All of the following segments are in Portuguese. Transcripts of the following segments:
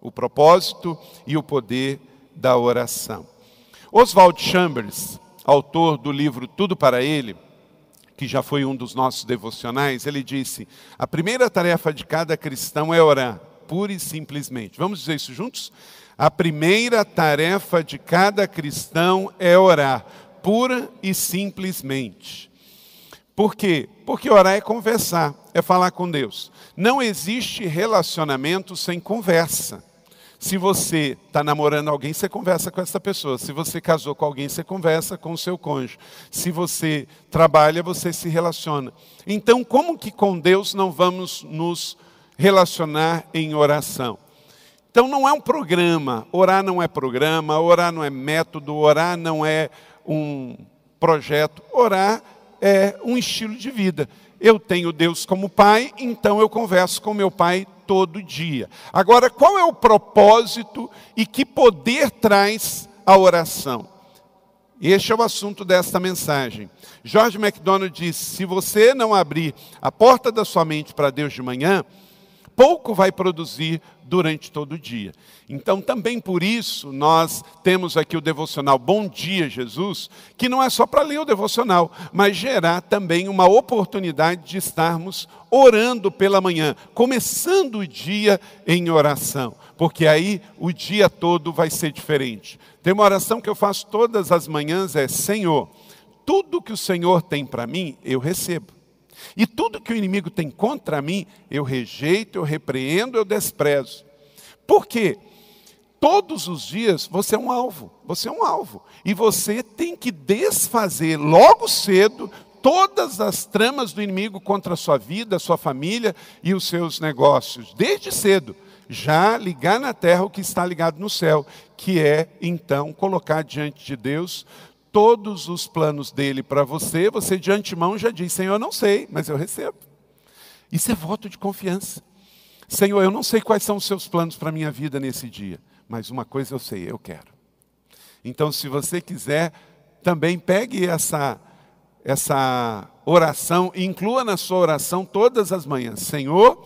O propósito e o poder da oração. Oswald Chambers, autor do livro Tudo para Ele, que já foi um dos nossos devocionais, ele disse: a primeira tarefa de cada cristão é orar, pura e simplesmente. Vamos dizer isso juntos? A primeira tarefa de cada cristão é orar, pura e simplesmente. Por quê? Porque orar é conversar, é falar com Deus. Não existe relacionamento sem conversa. Se você está namorando alguém, você conversa com essa pessoa. Se você casou com alguém, você conversa com o seu cônjuge. Se você trabalha, você se relaciona. Então, como que com Deus não vamos nos relacionar em oração? Então, não é um programa. Orar não é programa, orar não é método, orar não é um projeto. Orar é um estilo de vida. Eu tenho Deus como Pai, então eu converso com meu Pai todo dia. Agora, qual é o propósito e que poder traz a oração? Este é o assunto desta mensagem. George MacDonald disse: se você não abrir a porta da sua mente para Deus de manhã, pouco vai produzir durante todo o dia. Então, também por isso, nós temos aqui o devocional Bom Dia Jesus, que não é só para ler o devocional, mas gerar também uma oportunidade de estarmos orando pela manhã, começando o dia em oração, porque aí o dia todo vai ser diferente. Tem uma oração que eu faço todas as manhãs: é Senhor, tudo que o Senhor tem para mim, eu recebo. E tudo que o inimigo tem contra mim, eu rejeito, eu repreendo, eu desprezo. Por quê? Todos os dias você é um alvo, você é um alvo. E você tem que desfazer logo cedo todas as tramas do inimigo contra a sua vida, a sua família e os seus negócios, desde cedo. Já ligar na terra o que está ligado no céu, que é então colocar diante de Deus todos os planos dele para você, você de antemão já diz: Senhor, eu não sei, mas eu recebo. Isso é voto de confiança. Senhor, eu não sei quais são os seus planos para a minha vida nesse dia, mas uma coisa eu sei, eu quero. Então, se você quiser, também pegue essa, essa oração inclua na sua oração todas as manhãs: Senhor,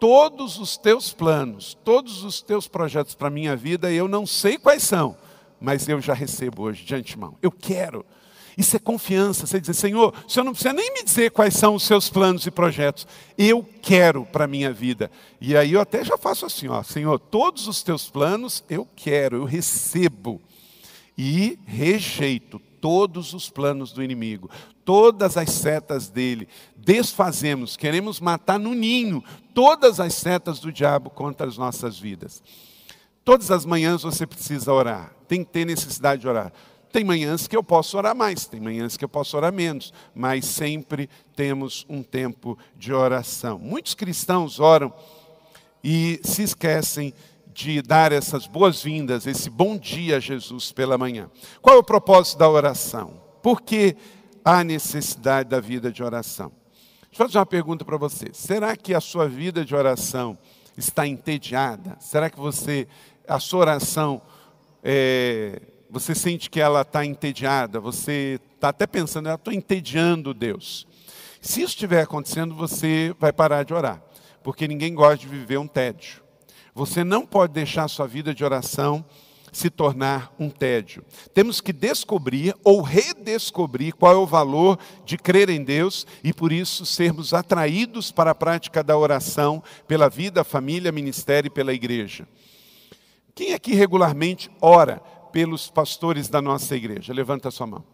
todos os teus planos, todos os teus projetos para a minha vida, eu não sei quais são, mas eu já recebo hoje de antemão. Eu quero. Isso é confiança. Você dizer, Senhor, o Senhor não precisa nem me dizer quais são os seus planos e projetos. Eu quero para a minha vida. E aí eu até já faço assim, ó, Senhor, todos os teus planos eu quero, eu recebo. E rejeito todos os planos do inimigo, todas as setas dele. Desfazemos, queremos matar no ninho todas as setas do diabo contra as nossas vidas. Todas as manhãs você precisa orar, tem que ter necessidade de orar. Tem manhãs que eu posso orar mais, tem manhãs que eu posso orar menos, mas sempre temos um tempo de oração. Muitos cristãos oram e se esquecem de dar essas boas-vindas, esse bom dia a Jesus pela manhã. Qual é o propósito da oração? Por que há necessidade da vida de oração? Deixa eu fazer uma pergunta para você. Será que a sua vida de oração está entediada? Será que você a sua oração, é, você sente que ela está entediada, você está até pensando, eu estou entediando Deus. Se isso estiver acontecendo, você vai parar de orar, porque ninguém gosta de viver um tédio. Você não pode deixar a sua vida de oração se tornar um tédio. Temos que descobrir ou redescobrir qual é o valor de crer em Deus e por isso sermos atraídos para a prática da oração pela vida, família, ministério e pela igreja. Quem aqui regularmente ora pelos pastores da nossa igreja? Levanta a sua mão.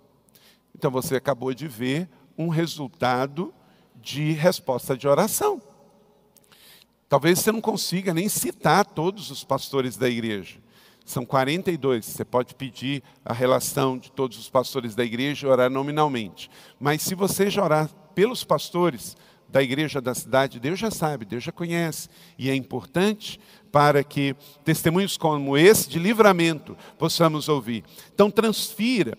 Então você acabou de ver um resultado de resposta de oração. Talvez você não consiga nem citar todos os pastores da igreja. São 42. Você pode pedir a relação de todos os pastores da igreja e orar nominalmente. Mas se você já orar pelos pastores da igreja da cidade, Deus já sabe, Deus já conhece. E é importante para que testemunhos como esse de livramento possamos ouvir. Então, transfira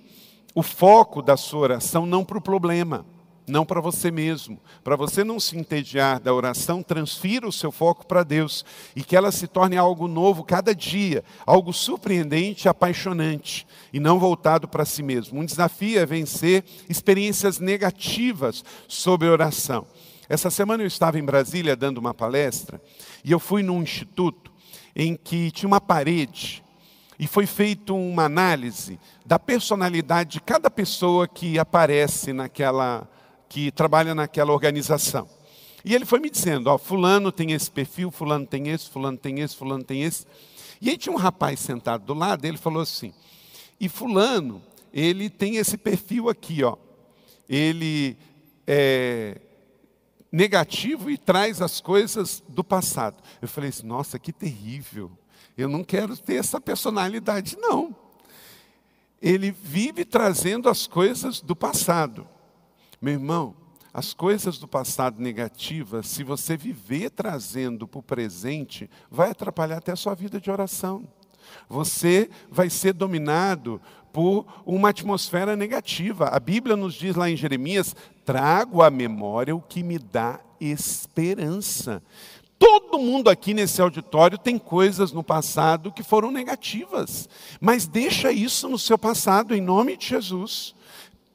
o foco da sua oração não para o problema, não para você mesmo. Para você não se entediar da oração, transfira o seu foco para Deus e que ela se torne algo novo cada dia, algo surpreendente, apaixonante e não voltado para si mesmo. Um desafio é vencer experiências negativas sobre oração. Essa semana eu estava em Brasília dando uma palestra e eu fui num instituto em que tinha uma parede e foi feita uma análise da personalidade de cada pessoa que aparece naquela, que trabalha naquela organização. E ele foi me dizendo, ó, fulano tem esse perfil, fulano tem esse, fulano tem esse, fulano tem esse. E aí tinha um rapaz sentado do lado, ele falou assim, e fulano, ele tem esse perfil aqui, ó. Ele é negativo e traz as coisas do passado. Eu falei assim, nossa, que terrível. Eu não quero ter essa personalidade, não. Ele vive trazendo as coisas do passado. Meu irmão, as coisas do passado negativas, se você viver trazendo para o presente, vai atrapalhar até a sua vida de oração. Você vai ser dominado por uma atmosfera negativa. A Bíblia nos diz lá em Jeremias: trago à memória o que me dá esperança. Todo mundo aqui nesse auditório tem coisas no passado que foram negativas, mas deixa isso no seu passado em nome de Jesus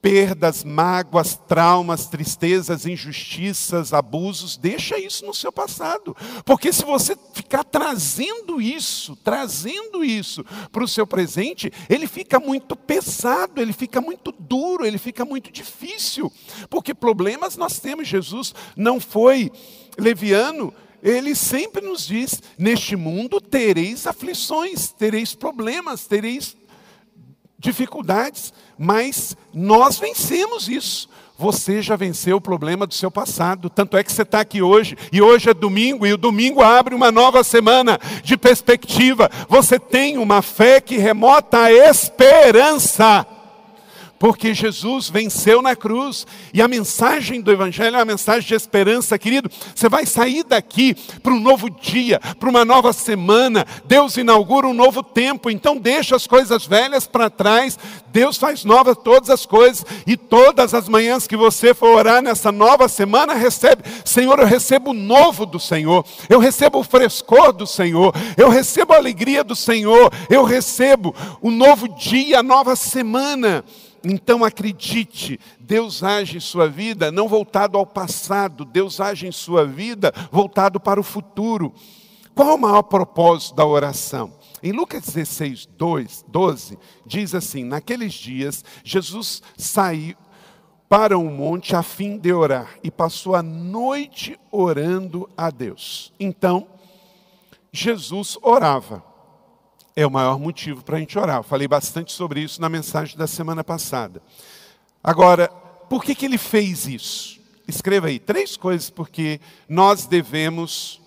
perdas, mágoas, traumas, tristezas, injustiças, abusos, deixa isso no seu passado. Porque se você ficar trazendo isso, trazendo isso para o seu presente, ele fica muito pesado, ele fica muito duro, ele fica muito difícil. Porque problemas nós temos, Jesus não foi leviano, ele sempre nos diz: neste mundo tereis aflições, tereis problemas, tereis dificuldades, mas nós vencemos isso. Você já venceu o problema do seu passado, tanto é que você está aqui hoje, e hoje é domingo, e o domingo abre uma nova semana de perspectiva. Você tem uma fé que remota a esperança porque Jesus venceu na cruz. E a mensagem do Evangelho é uma mensagem de esperança, querido. Você vai sair daqui para um novo dia, para uma nova semana. Deus inaugura um novo tempo, então deixa as coisas velhas para trás. Deus faz novas todas as coisas. E todas as manhãs que você for orar nessa nova semana, recebe, Senhor, eu recebo o novo do Senhor, eu recebo o frescor do Senhor, eu recebo a alegria do Senhor, eu recebo o novo dia, a nova semana. Então acredite, Deus age em sua vida não voltado ao passado, Deus age em sua vida voltado para o futuro. Qual o maior propósito da oração? Em Lucas 16, 2, 12, diz assim: Naqueles dias, Jesus saiu para um monte a fim de orar e passou a noite orando a Deus. Então, Jesus orava é o maior motivo para a gente orar. Eu falei bastante sobre isso na mensagem da semana passada. Agora, por que, que ele fez isso? Escreva aí três coisas porque nós devemos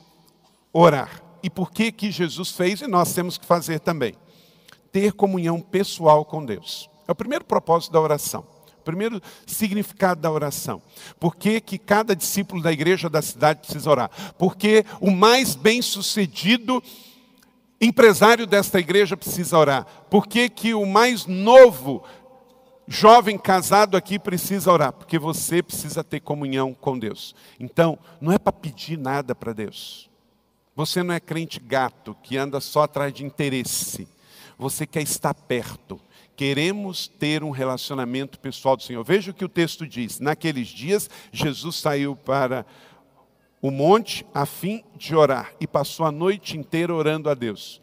orar. E por que, que Jesus fez e nós temos que fazer também? Ter comunhão pessoal com Deus. É o primeiro propósito da oração. O primeiro significado da oração. Por que, que cada discípulo da igreja da cidade precisa orar? Porque o mais bem sucedido empresário desta igreja precisa orar? Por que, que o mais novo jovem casado aqui precisa orar? Porque você precisa ter comunhão com Deus. Então, não é para pedir nada para Deus. Você não é crente gato que anda só atrás de interesse. Você quer estar perto. Queremos ter um relacionamento pessoal do Senhor. Veja o que o texto diz. Naqueles dias, Jesus saiu para o monte a fim de orar e passou a noite inteira orando a Deus.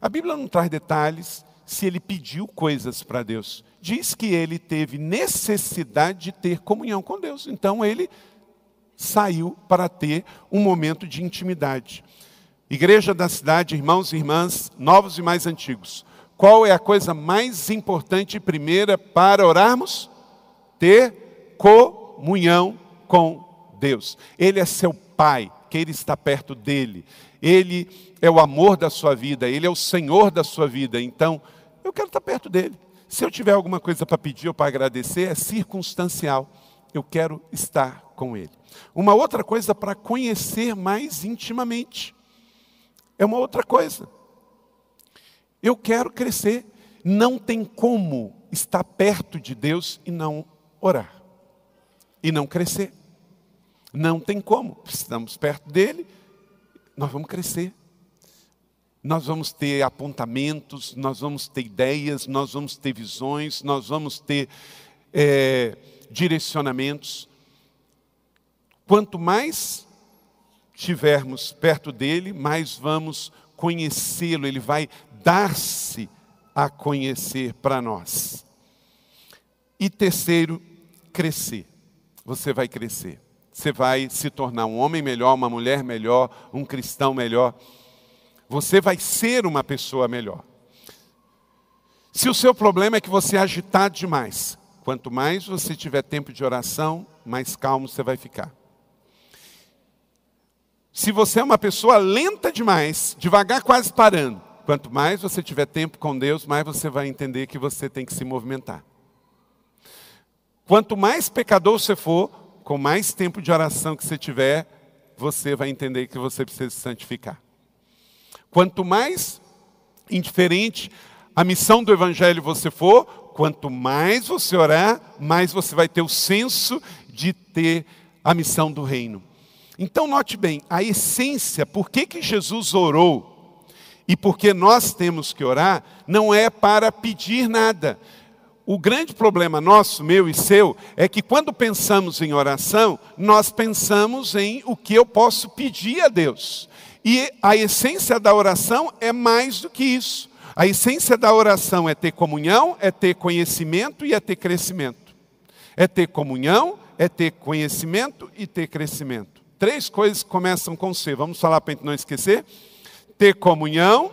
A Bíblia não traz detalhes se ele pediu coisas para Deus. Diz que ele teve necessidade de ter comunhão com Deus. Então ele saiu para ter um momento de intimidade. Igreja da cidade, irmãos e irmãs, novos e mais antigos. Qual é a coisa mais importante primeira para orarmos? Ter comunhão com Deus. Ele é seu Pai, queira estar perto dele. Ele é o amor da sua vida, ele é o Senhor da sua vida. Então, eu quero estar perto dele. Se eu tiver alguma coisa para pedir ou para agradecer, é circunstancial. Eu quero estar com ele. Uma outra coisa para conhecer mais intimamente. É uma outra coisa. Eu quero crescer. Não tem como estar perto de Deus e não orar. E não crescer. Não tem como. Estamos perto dele, nós vamos crescer. Nós vamos ter apontamentos, nós vamos ter ideias, nós vamos ter visões, nós vamos ter é, direcionamentos. Quanto mais estivermos perto dele, mais vamos conhecê-lo, ele vai dar-se a conhecer para nós. E terceiro, crescer. Você vai crescer. Você vai se tornar um homem melhor, uma mulher melhor, um cristão melhor. Você vai ser uma pessoa melhor. Se o seu problema é que você é agitado demais, quanto mais você tiver tempo de oração, mais calmo você vai ficar. Se você é uma pessoa lenta demais, devagar quase parando, quanto mais você tiver tempo com Deus, mais você vai entender que você tem que se movimentar. Quanto mais pecador você for, com mais tempo de oração que você tiver, você vai entender que você precisa se santificar. Quanto mais indiferente a missão do Evangelho você for, quanto mais você orar, mais você vai ter o senso de ter a missão do reino. Então, note bem, a essência, por que, que Jesus orou e por que nós temos que orar, não é para pedir nada. O grande problema nosso, meu e seu, é que quando pensamos em oração, nós pensamos em o que eu posso pedir a Deus. E a essência da oração é mais do que isso. A essência da oração é ter comunhão, é ter conhecimento e é ter crescimento. É ter comunhão, é ter conhecimento e ter crescimento. Três coisas que começam com C. Vamos falar para a gente não esquecer? Ter comunhão,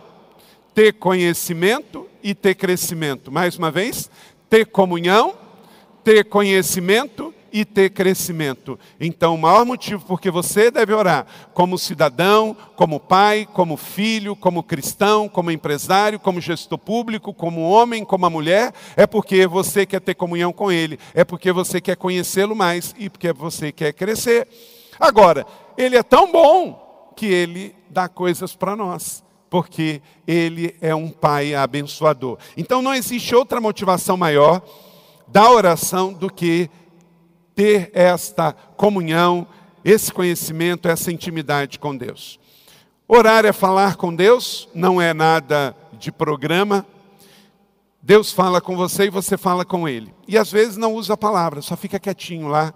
ter conhecimento e ter crescimento. Mais uma vez, ter comunhão, ter conhecimento e ter crescimento. Então, o maior motivo porque você deve orar como cidadão, como pai, como filho, como cristão, como empresário, como gestor público, como homem, como mulher, é porque você quer ter comunhão com Ele, é porque você quer conhecê-lo mais e porque você quer crescer. Agora, Ele é tão bom que Ele dá coisas para nós porque Ele é um Pai abençoador. Então não existe outra motivação maior da oração do que ter esta comunhão, esse conhecimento, essa intimidade com Deus. Orar é falar com Deus, não é nada de programa. Deus fala com você e você fala com Ele. E às vezes não usa a palavra, só fica quietinho lá.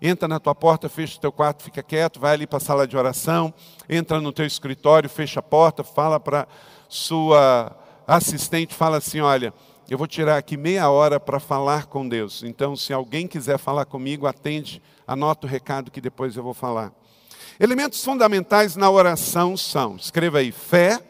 Entra na tua porta, fecha o teu quarto, fica quieto, vai ali para a sala de oração, entra no teu escritório, fecha a porta, fala para sua assistente, fala assim, olha, eu vou tirar aqui meia hora para falar com Deus. Então, se alguém quiser falar comigo, atende, anota o recado que depois eu vou falar. Elementos fundamentais na oração são, escreva aí, fé,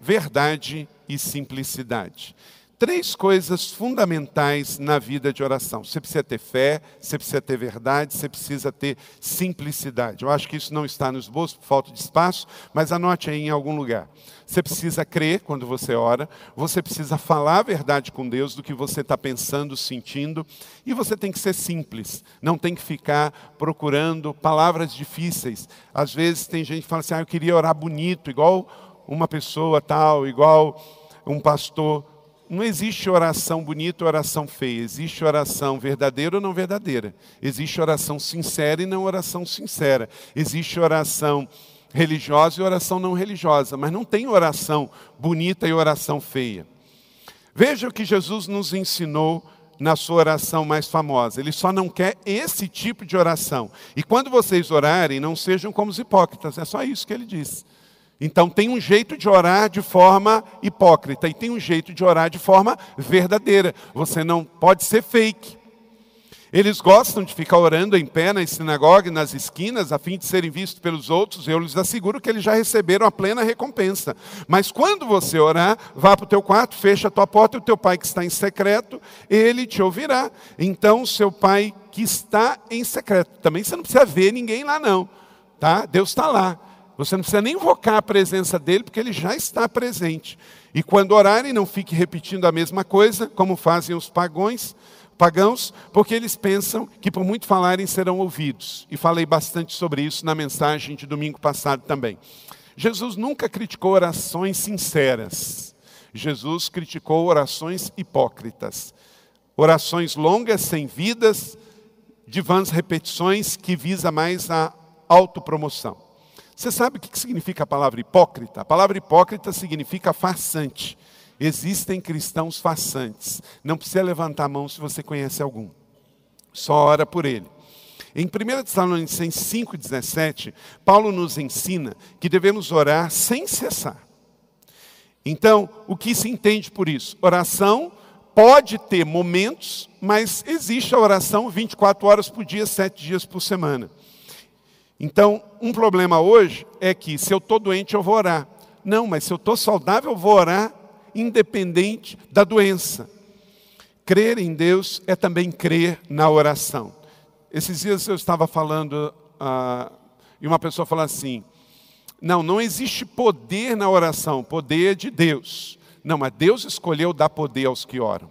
verdade e simplicidade três coisas fundamentais na vida de oração. Você precisa ter fé, você precisa ter verdade, você precisa ter simplicidade. Eu acho que isso não está no esboço por falta de espaço, mas anote aí em algum lugar. Você precisa crer quando você ora, você precisa falar a verdade com Deus do que você está pensando, sentindo, e você tem que ser simples, não tem que ficar procurando palavras difíceis. Às vezes tem gente que fala assim: ah, eu queria orar bonito, igual uma pessoa tal, igual um pastor. Não existe oração bonita ou oração feia. Existe oração verdadeira ou não verdadeira. Existe oração sincera e não oração sincera. Existe oração religiosa e oração não religiosa. Mas não tem oração bonita e oração feia. Veja o que Jesus nos ensinou na sua oração mais famosa. Ele só não quer esse tipo de oração. E quando vocês orarem, não sejam como os hipócritas. É só isso que ele diz. Então tem um jeito de orar de forma hipócrita e tem um jeito de orar de forma verdadeira. Você não pode ser fake. Eles gostam de ficar orando em pé nas sinagogas, nas esquinas, a fim de serem vistos pelos outros. Eu lhes asseguro que eles já receberam a plena recompensa. Mas quando você orar, vá para o teu quarto, fecha a tua porta e o teu pai que está em secreto, ele te ouvirá. Então, seu pai que está em secreto, também você não precisa ver ninguém lá não, tá? Deus está lá. Você não precisa nem invocar a presença dele, porque ele já está presente. E quando orarem, não fique repetindo a mesma coisa, como fazem os pagões, pagãos, porque eles pensam que por muito falarem serão ouvidos. E falei bastante sobre isso na mensagem de domingo passado também. Jesus nunca criticou orações sinceras. Jesus criticou orações hipócritas. Orações longas, sem vidas, de vãs repetições, que visa mais a autopromoção. Você sabe o que significa a palavra hipócrita? A palavra hipócrita significa farsante. Existem cristãos farsantes. Não precisa levantar a mão se você conhece algum. Só ora por ele. Em 1 Tessalonicenses 5,17, Paulo nos ensina que devemos orar sem cessar. Então, o que se entende por isso? Oração pode ter momentos, mas existe a oração 24 horas por dia, 7 dias por semana. Então, um problema hoje é que se eu estou doente, eu vou orar. Não, mas se eu estou saudável, eu vou orar independente da doença. Crer em Deus é também crer na oração. Esses dias eu estava falando, uh, e uma pessoa falou assim: não, não existe poder na oração, poder é de Deus. Não, mas Deus escolheu dar poder aos que oram.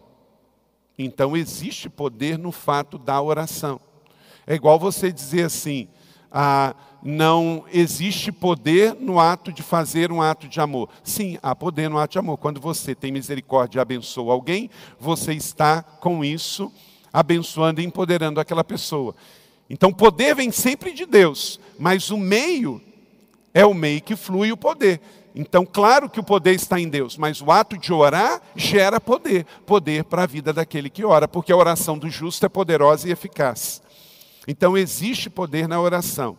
Então existe poder no fato da oração. É igual você dizer assim: ah, não existe poder no ato de fazer um ato de amor. Sim, há poder no ato de amor. Quando você tem misericórdia e abençoa alguém, você está com isso abençoando e empoderando aquela pessoa. Então, poder vem sempre de Deus, mas o meio é o meio que flui o poder. Então, claro que o poder está em Deus, mas o ato de orar gera poder poder para a vida daquele que ora, porque a oração do justo é poderosa e eficaz. Então, existe poder na oração.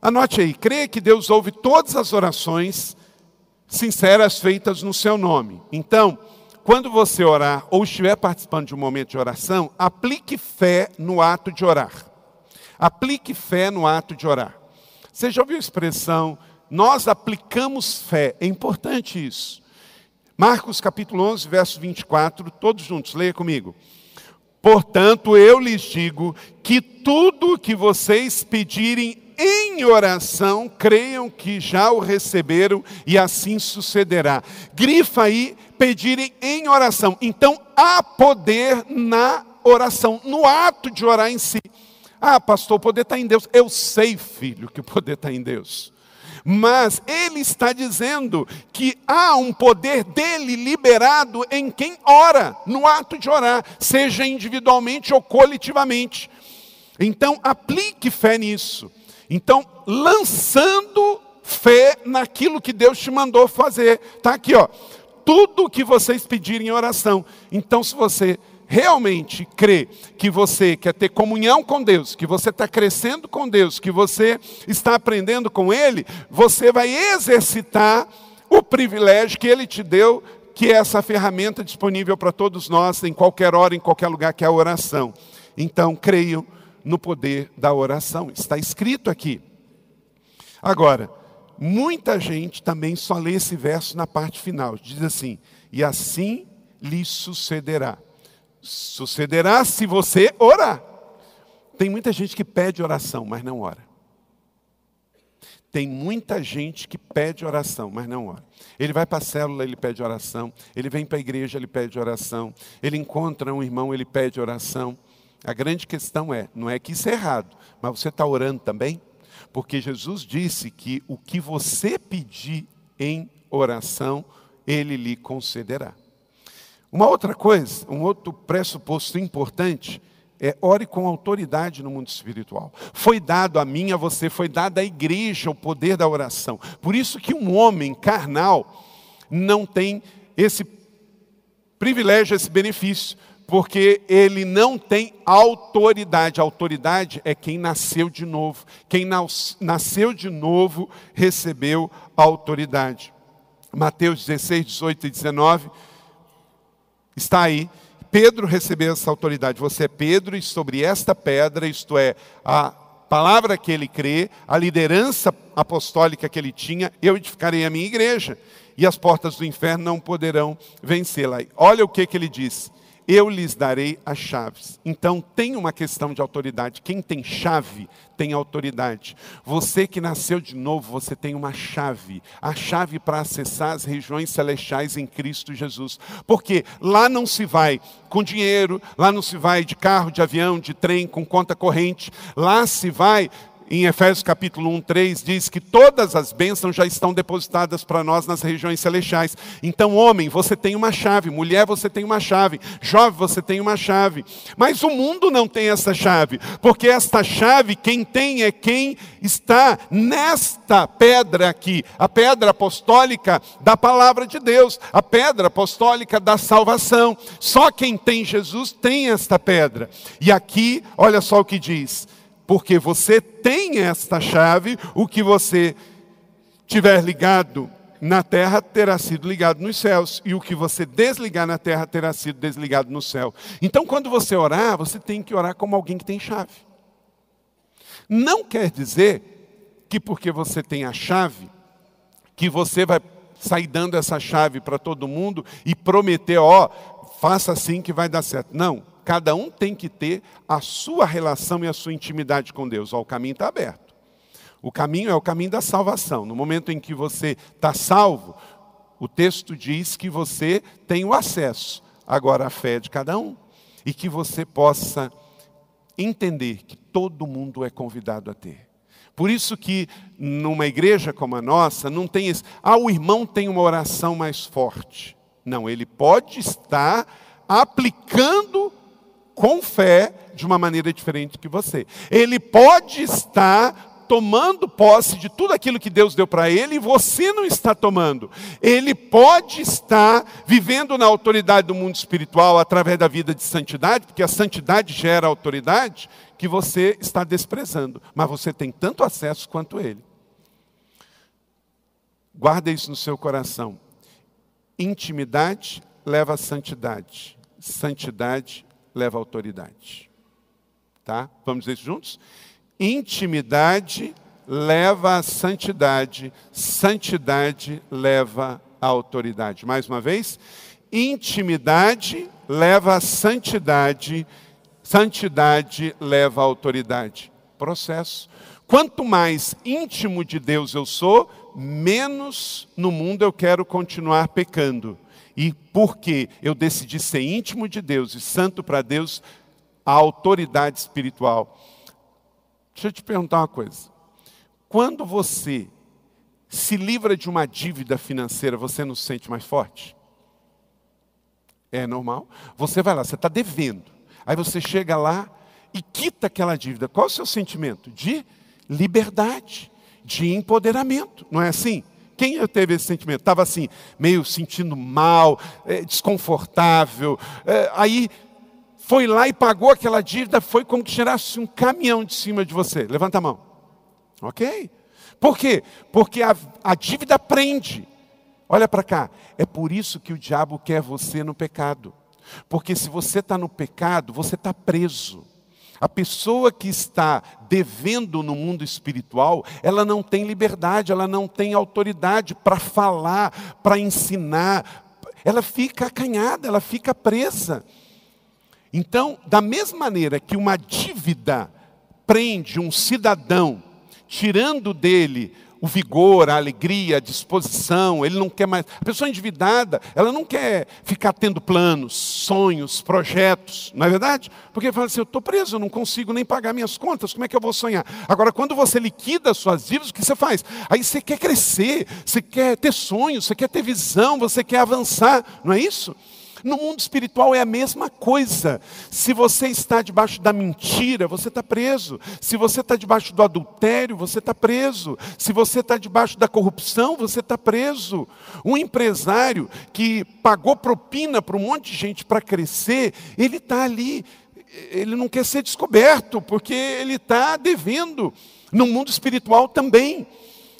Anote aí, crê que Deus ouve todas as orações sinceras feitas no seu nome. Então, quando você orar ou estiver participando de um momento de oração, aplique fé no ato de orar. Aplique fé no ato de orar. Você já ouviu a expressão, nós aplicamos fé? É importante isso. Marcos capítulo 11, verso 24, todos juntos, leia comigo. Portanto, eu lhes digo que tudo que vocês pedirem em oração, creiam que já o receberam e assim sucederá. Grifa aí, pedirem em oração. Então, há poder na oração, no ato de orar em si. Ah, pastor, o poder está em Deus. Eu sei, filho, que o poder está em Deus. Mas ele está dizendo que há um poder dele liberado em quem ora, no ato de orar, seja individualmente ou coletivamente. Então, aplique fé nisso. Então, lançando fé naquilo que Deus te mandou fazer. Está aqui, ó. Tudo o que vocês pedirem em oração. Então, se você realmente crê que você quer ter comunhão com Deus, que você está crescendo com Deus, que você está aprendendo com Ele, você vai exercitar o privilégio que Ele te deu, que é essa ferramenta disponível para todos nós, em qualquer hora, em qualquer lugar, que é a oração. Então, creio no poder da oração, está escrito aqui. Agora, muita gente também só lê esse verso na parte final, diz assim: e assim lhe sucederá. Sucederá se você orar. Tem muita gente que pede oração, mas não ora. Tem muita gente que pede oração, mas não ora. Ele vai para a célula, ele pede oração. Ele vem para a igreja, ele pede oração. Ele encontra um irmão, ele pede oração. A grande questão é, não é que isso é errado, mas você está orando também? Porque Jesus disse que o que você pedir em oração, ele lhe concederá. Uma outra coisa, um outro pressuposto importante é ore com autoridade no mundo espiritual. Foi dado a mim, a você, foi dado à igreja o poder da oração. Por isso que um homem carnal não tem esse privilégio, esse benefício, porque ele não tem autoridade. Autoridade é quem nasceu de novo. Quem nasceu de novo recebeu a autoridade. Mateus 16, 18 e 19 Está aí. Pedro recebeu essa autoridade. Você é Pedro, e sobre esta pedra, isto é, a palavra que ele crê, a liderança apostólica que ele tinha, eu edificarei a minha igreja, e as portas do inferno não poderão vencê-la. Olha o que, que ele diz eu lhes darei as chaves. Então tem uma questão de autoridade. Quem tem chave tem autoridade. Você que nasceu de novo, você tem uma chave. A chave para acessar as regiões celestiais em Cristo Jesus. Porque lá não se vai com dinheiro, lá não se vai de carro, de avião, de trem, com conta corrente. Lá se vai em Efésios capítulo 1, 3, diz que todas as bênçãos já estão depositadas para nós nas regiões celestiais. Então, homem, você tem uma chave, mulher, você tem uma chave, jovem, você tem uma chave. Mas o mundo não tem essa chave, porque esta chave, quem tem é quem está nesta pedra aqui, a pedra apostólica da palavra de Deus, a pedra apostólica da salvação. Só quem tem Jesus tem esta pedra. E aqui, olha só o que diz porque você tem esta chave, o que você tiver ligado na terra terá sido ligado nos céus, e o que você desligar na terra terá sido desligado no céu. Então, quando você orar, você tem que orar como alguém que tem chave. Não quer dizer que porque você tem a chave, que você vai sair dando essa chave para todo mundo e prometer, ó, faça assim que vai dar certo. Não, cada um tem que ter a sua relação e a sua intimidade com Deus. Ó, o caminho está aberto. O caminho é o caminho da salvação. No momento em que você está salvo, o texto diz que você tem o acesso agora à fé de cada um e que você possa entender que todo mundo é convidado a ter. Por isso que numa igreja como a nossa, não tem esse, ah, o irmão tem uma oração mais forte. Não, ele pode estar aplicando com fé de uma maneira diferente que você. Ele pode estar tomando posse de tudo aquilo que Deus deu para ele e você não está tomando. Ele pode estar vivendo na autoridade do mundo espiritual através da vida de santidade, porque a santidade gera autoridade, que você está desprezando, mas você tem tanto acesso quanto ele. Guarda isso no seu coração. Intimidade leva a santidade. Santidade leva autoridade. Tá? Vamos dizer isso juntos? Intimidade leva a santidade, santidade leva a autoridade. Mais uma vez, intimidade leva a santidade, santidade leva a autoridade. Processo. Quanto mais íntimo de Deus eu sou, menos no mundo eu quero continuar pecando. E porque eu decidi ser íntimo de Deus e santo para Deus, a autoridade espiritual. Deixa eu te perguntar uma coisa. Quando você se livra de uma dívida financeira, você não se sente mais forte? É normal. Você vai lá, você está devendo. Aí você chega lá e quita aquela dívida. Qual é o seu sentimento? De liberdade, de empoderamento. Não é assim? Quem já teve esse sentimento? Estava assim, meio sentindo mal, é, desconfortável. É, aí foi lá e pagou aquela dívida, foi como que tirasse um caminhão de cima de você. Levanta a mão. Ok? Por quê? Porque a, a dívida prende. Olha para cá. É por isso que o diabo quer você no pecado. Porque se você está no pecado, você está preso. A pessoa que está devendo no mundo espiritual, ela não tem liberdade, ela não tem autoridade para falar, para ensinar. Ela fica acanhada, ela fica presa. Então, da mesma maneira que uma dívida prende um cidadão, tirando dele o vigor, a alegria, a disposição, ele não quer mais. A pessoa endividada, ela não quer ficar tendo planos, sonhos, projetos, não é verdade? Porque fala assim: eu estou preso, eu não consigo nem pagar minhas contas, como é que eu vou sonhar? Agora, quando você liquida as suas dívidas, o que você faz? Aí você quer crescer, você quer ter sonhos, você quer ter visão, você quer avançar, não é isso? No mundo espiritual é a mesma coisa. Se você está debaixo da mentira, você está preso. Se você está debaixo do adultério, você está preso. Se você está debaixo da corrupção, você está preso. Um empresário que pagou propina para um monte de gente para crescer, ele está ali, ele não quer ser descoberto, porque ele está devendo. No mundo espiritual também.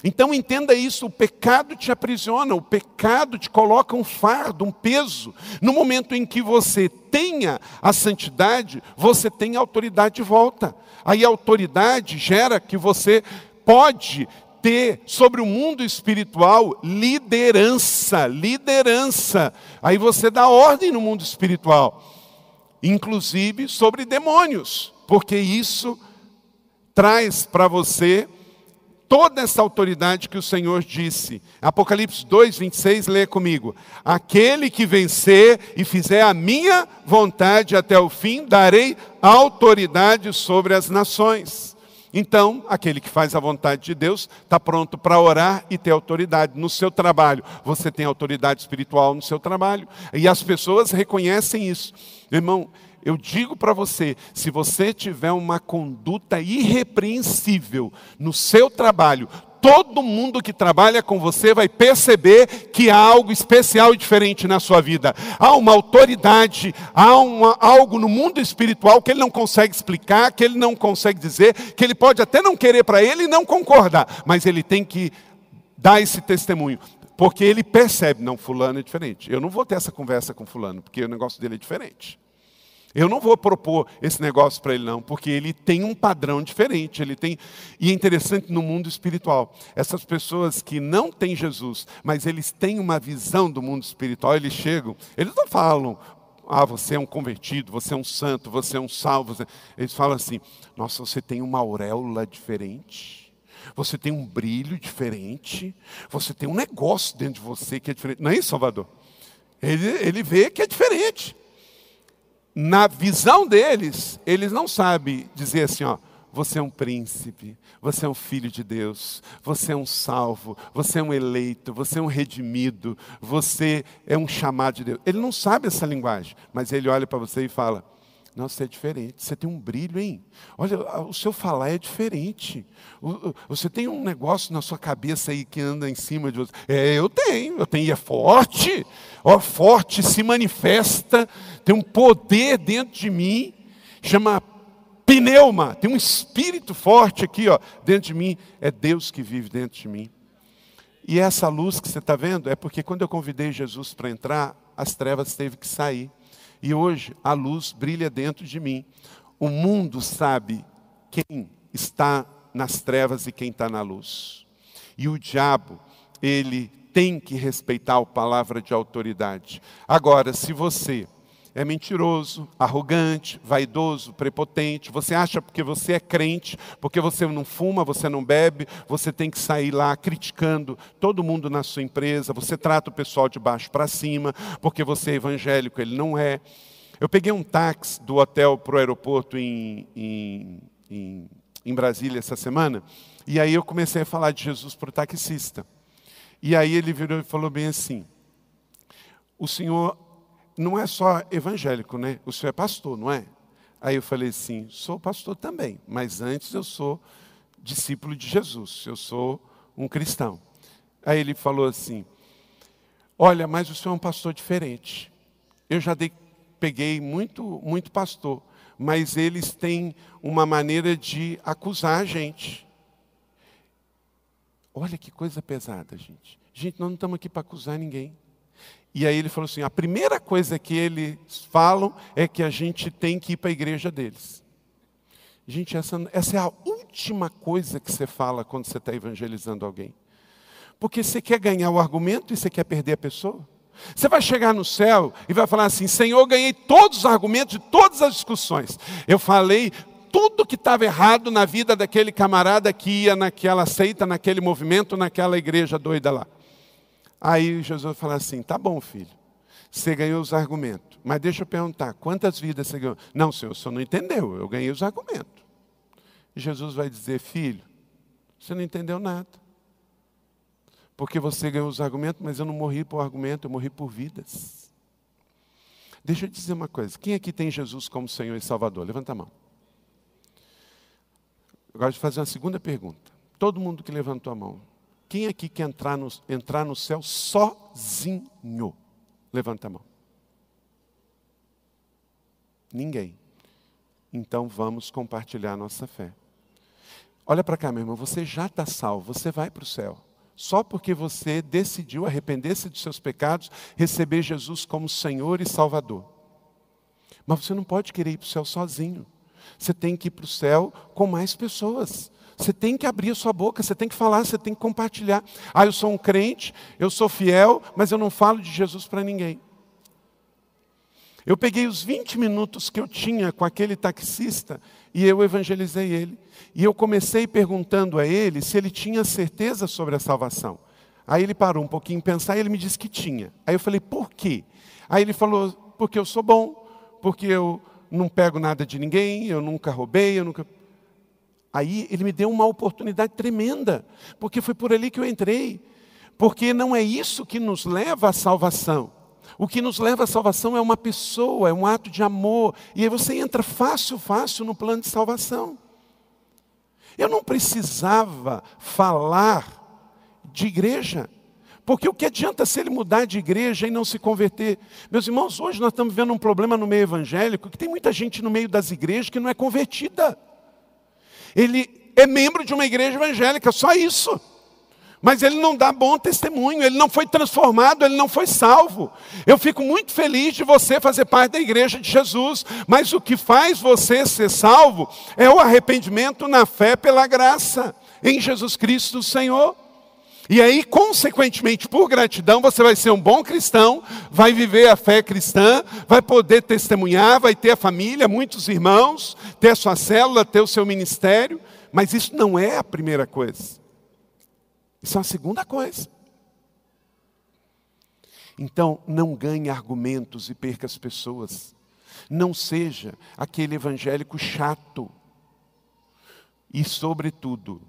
Então entenda isso: o pecado te aprisiona, o pecado te coloca um fardo, um peso. No momento em que você tenha a santidade, você tem a autoridade de volta. Aí a autoridade gera que você pode ter sobre o mundo espiritual liderança, liderança. Aí você dá ordem no mundo espiritual, inclusive sobre demônios, porque isso traz para você toda essa autoridade que o Senhor disse. Apocalipse 2, 26, lê comigo. Aquele que vencer e fizer a minha vontade até o fim, darei autoridade sobre as nações. Então, aquele que faz a vontade de Deus está pronto para orar e ter autoridade no seu trabalho. Você tem autoridade espiritual no seu trabalho. E as pessoas reconhecem isso. Irmão, eu digo para você, se você tiver uma conduta irrepreensível no seu trabalho, todo mundo que trabalha com você vai perceber que há algo especial e diferente na sua vida. Há uma autoridade, há uma, algo no mundo espiritual que ele não consegue explicar, que ele não consegue dizer, que ele pode até não querer para ele e não concordar, mas ele tem que dar esse testemunho. Porque ele percebe, não, fulano é diferente. Eu não vou ter essa conversa com fulano, porque o negócio dele é diferente. Eu não vou propor esse negócio para ele não, porque ele tem um padrão diferente, ele tem e é interessante no mundo espiritual. Essas pessoas que não têm Jesus, mas eles têm uma visão do mundo espiritual, eles chegam, eles não falam ah, você é um convertido, você é um santo, você é um salvo. Eles falam assim: nossa, você tem uma auréola diferente, você tem um brilho diferente, você tem um negócio dentro de você que é diferente. Não é isso, Salvador? Ele, ele vê que é diferente na visão deles, eles não sabem dizer assim, ó, você é um príncipe, você é um filho de Deus, você é um salvo, você é um eleito, você é um redimido, você é um chamado de Deus. Ele não sabe essa linguagem, mas ele olha para você e fala: não, você é diferente. Você tem um brilho, hein? Olha, o seu falar é diferente. Você tem um negócio na sua cabeça aí que anda em cima de você. É, eu tenho, eu tenho. E é forte. Ó, forte, se manifesta. Tem um poder dentro de mim. Chama pneuma. Tem um espírito forte aqui, ó, dentro de mim. É Deus que vive dentro de mim. E essa luz que você está vendo é porque quando eu convidei Jesus para entrar, as trevas teve que sair. E hoje a luz brilha dentro de mim. O mundo sabe quem está nas trevas e quem está na luz. E o diabo, ele tem que respeitar a palavra de autoridade. Agora, se você é mentiroso, arrogante, vaidoso, prepotente. Você acha porque você é crente, porque você não fuma, você não bebe, você tem que sair lá criticando todo mundo na sua empresa. Você trata o pessoal de baixo para cima, porque você é evangélico, ele não é. Eu peguei um táxi do hotel para o aeroporto em, em, em, em Brasília essa semana, e aí eu comecei a falar de Jesus para o taxista. E aí ele virou e falou bem assim: o senhor não é só evangélico, né? O senhor é pastor, não é? Aí eu falei assim: sou pastor também, mas antes eu sou discípulo de Jesus, eu sou um cristão. Aí ele falou assim: Olha, mas o senhor é um pastor diferente. Eu já dei, peguei muito, muito pastor, mas eles têm uma maneira de acusar a gente. Olha que coisa pesada, gente. Gente, nós não estamos aqui para acusar ninguém. E aí ele falou assim: a primeira coisa que eles falam é que a gente tem que ir para a igreja deles. Gente, essa, essa é a última coisa que você fala quando você está evangelizando alguém. Porque você quer ganhar o argumento e você quer perder a pessoa. Você vai chegar no céu e vai falar assim: Senhor, ganhei todos os argumentos de todas as discussões. Eu falei tudo que estava errado na vida daquele camarada que ia naquela seita, naquele movimento, naquela igreja doida lá. Aí Jesus vai falar assim: tá bom, filho, você ganhou os argumentos, mas deixa eu perguntar: quantas vidas você ganhou? Não, senhor, o senhor não entendeu, eu ganhei os argumentos. Jesus vai dizer: filho, você não entendeu nada. Porque você ganhou os argumentos, mas eu não morri por argumento, eu morri por vidas. Deixa eu dizer uma coisa: quem aqui tem Jesus como Senhor e Salvador? Levanta a mão. Eu gosto de fazer uma segunda pergunta. Todo mundo que levantou a mão, quem aqui quer entrar no, entrar no céu sozinho? Levanta a mão. Ninguém. Então vamos compartilhar nossa fé. Olha para cá, meu irmão, você já está salvo, você vai para o céu. Só porque você decidiu arrepender-se dos seus pecados, receber Jesus como Senhor e Salvador. Mas você não pode querer ir para o céu sozinho. Você tem que ir para o céu com mais pessoas. Você tem que abrir a sua boca, você tem que falar, você tem que compartilhar. Ah, eu sou um crente, eu sou fiel, mas eu não falo de Jesus para ninguém. Eu peguei os 20 minutos que eu tinha com aquele taxista e eu evangelizei ele. E eu comecei perguntando a ele se ele tinha certeza sobre a salvação. Aí ele parou um pouquinho pensar e ele me disse que tinha. Aí eu falei, por quê? Aí ele falou, porque eu sou bom, porque eu não pego nada de ninguém, eu nunca roubei, eu nunca. Aí ele me deu uma oportunidade tremenda, porque foi por ali que eu entrei. Porque não é isso que nos leva à salvação. O que nos leva à salvação é uma pessoa, é um ato de amor. E aí você entra fácil, fácil no plano de salvação. Eu não precisava falar de igreja. Porque o que adianta se ele mudar de igreja e não se converter? Meus irmãos, hoje nós estamos vendo um problema no meio evangélico, que tem muita gente no meio das igrejas que não é convertida. Ele é membro de uma igreja evangélica, só isso. mas ele não dá bom testemunho, ele não foi transformado, ele não foi salvo. Eu fico muito feliz de você fazer parte da igreja de Jesus, mas o que faz você ser salvo é o arrependimento na fé pela graça em Jesus Cristo, Senhor. E aí, consequentemente, por gratidão, você vai ser um bom cristão, vai viver a fé cristã, vai poder testemunhar, vai ter a família, muitos irmãos, ter a sua célula, ter o seu ministério, mas isso não é a primeira coisa. Isso é a segunda coisa. Então, não ganhe argumentos e perca as pessoas. Não seja aquele evangélico chato. E, sobretudo,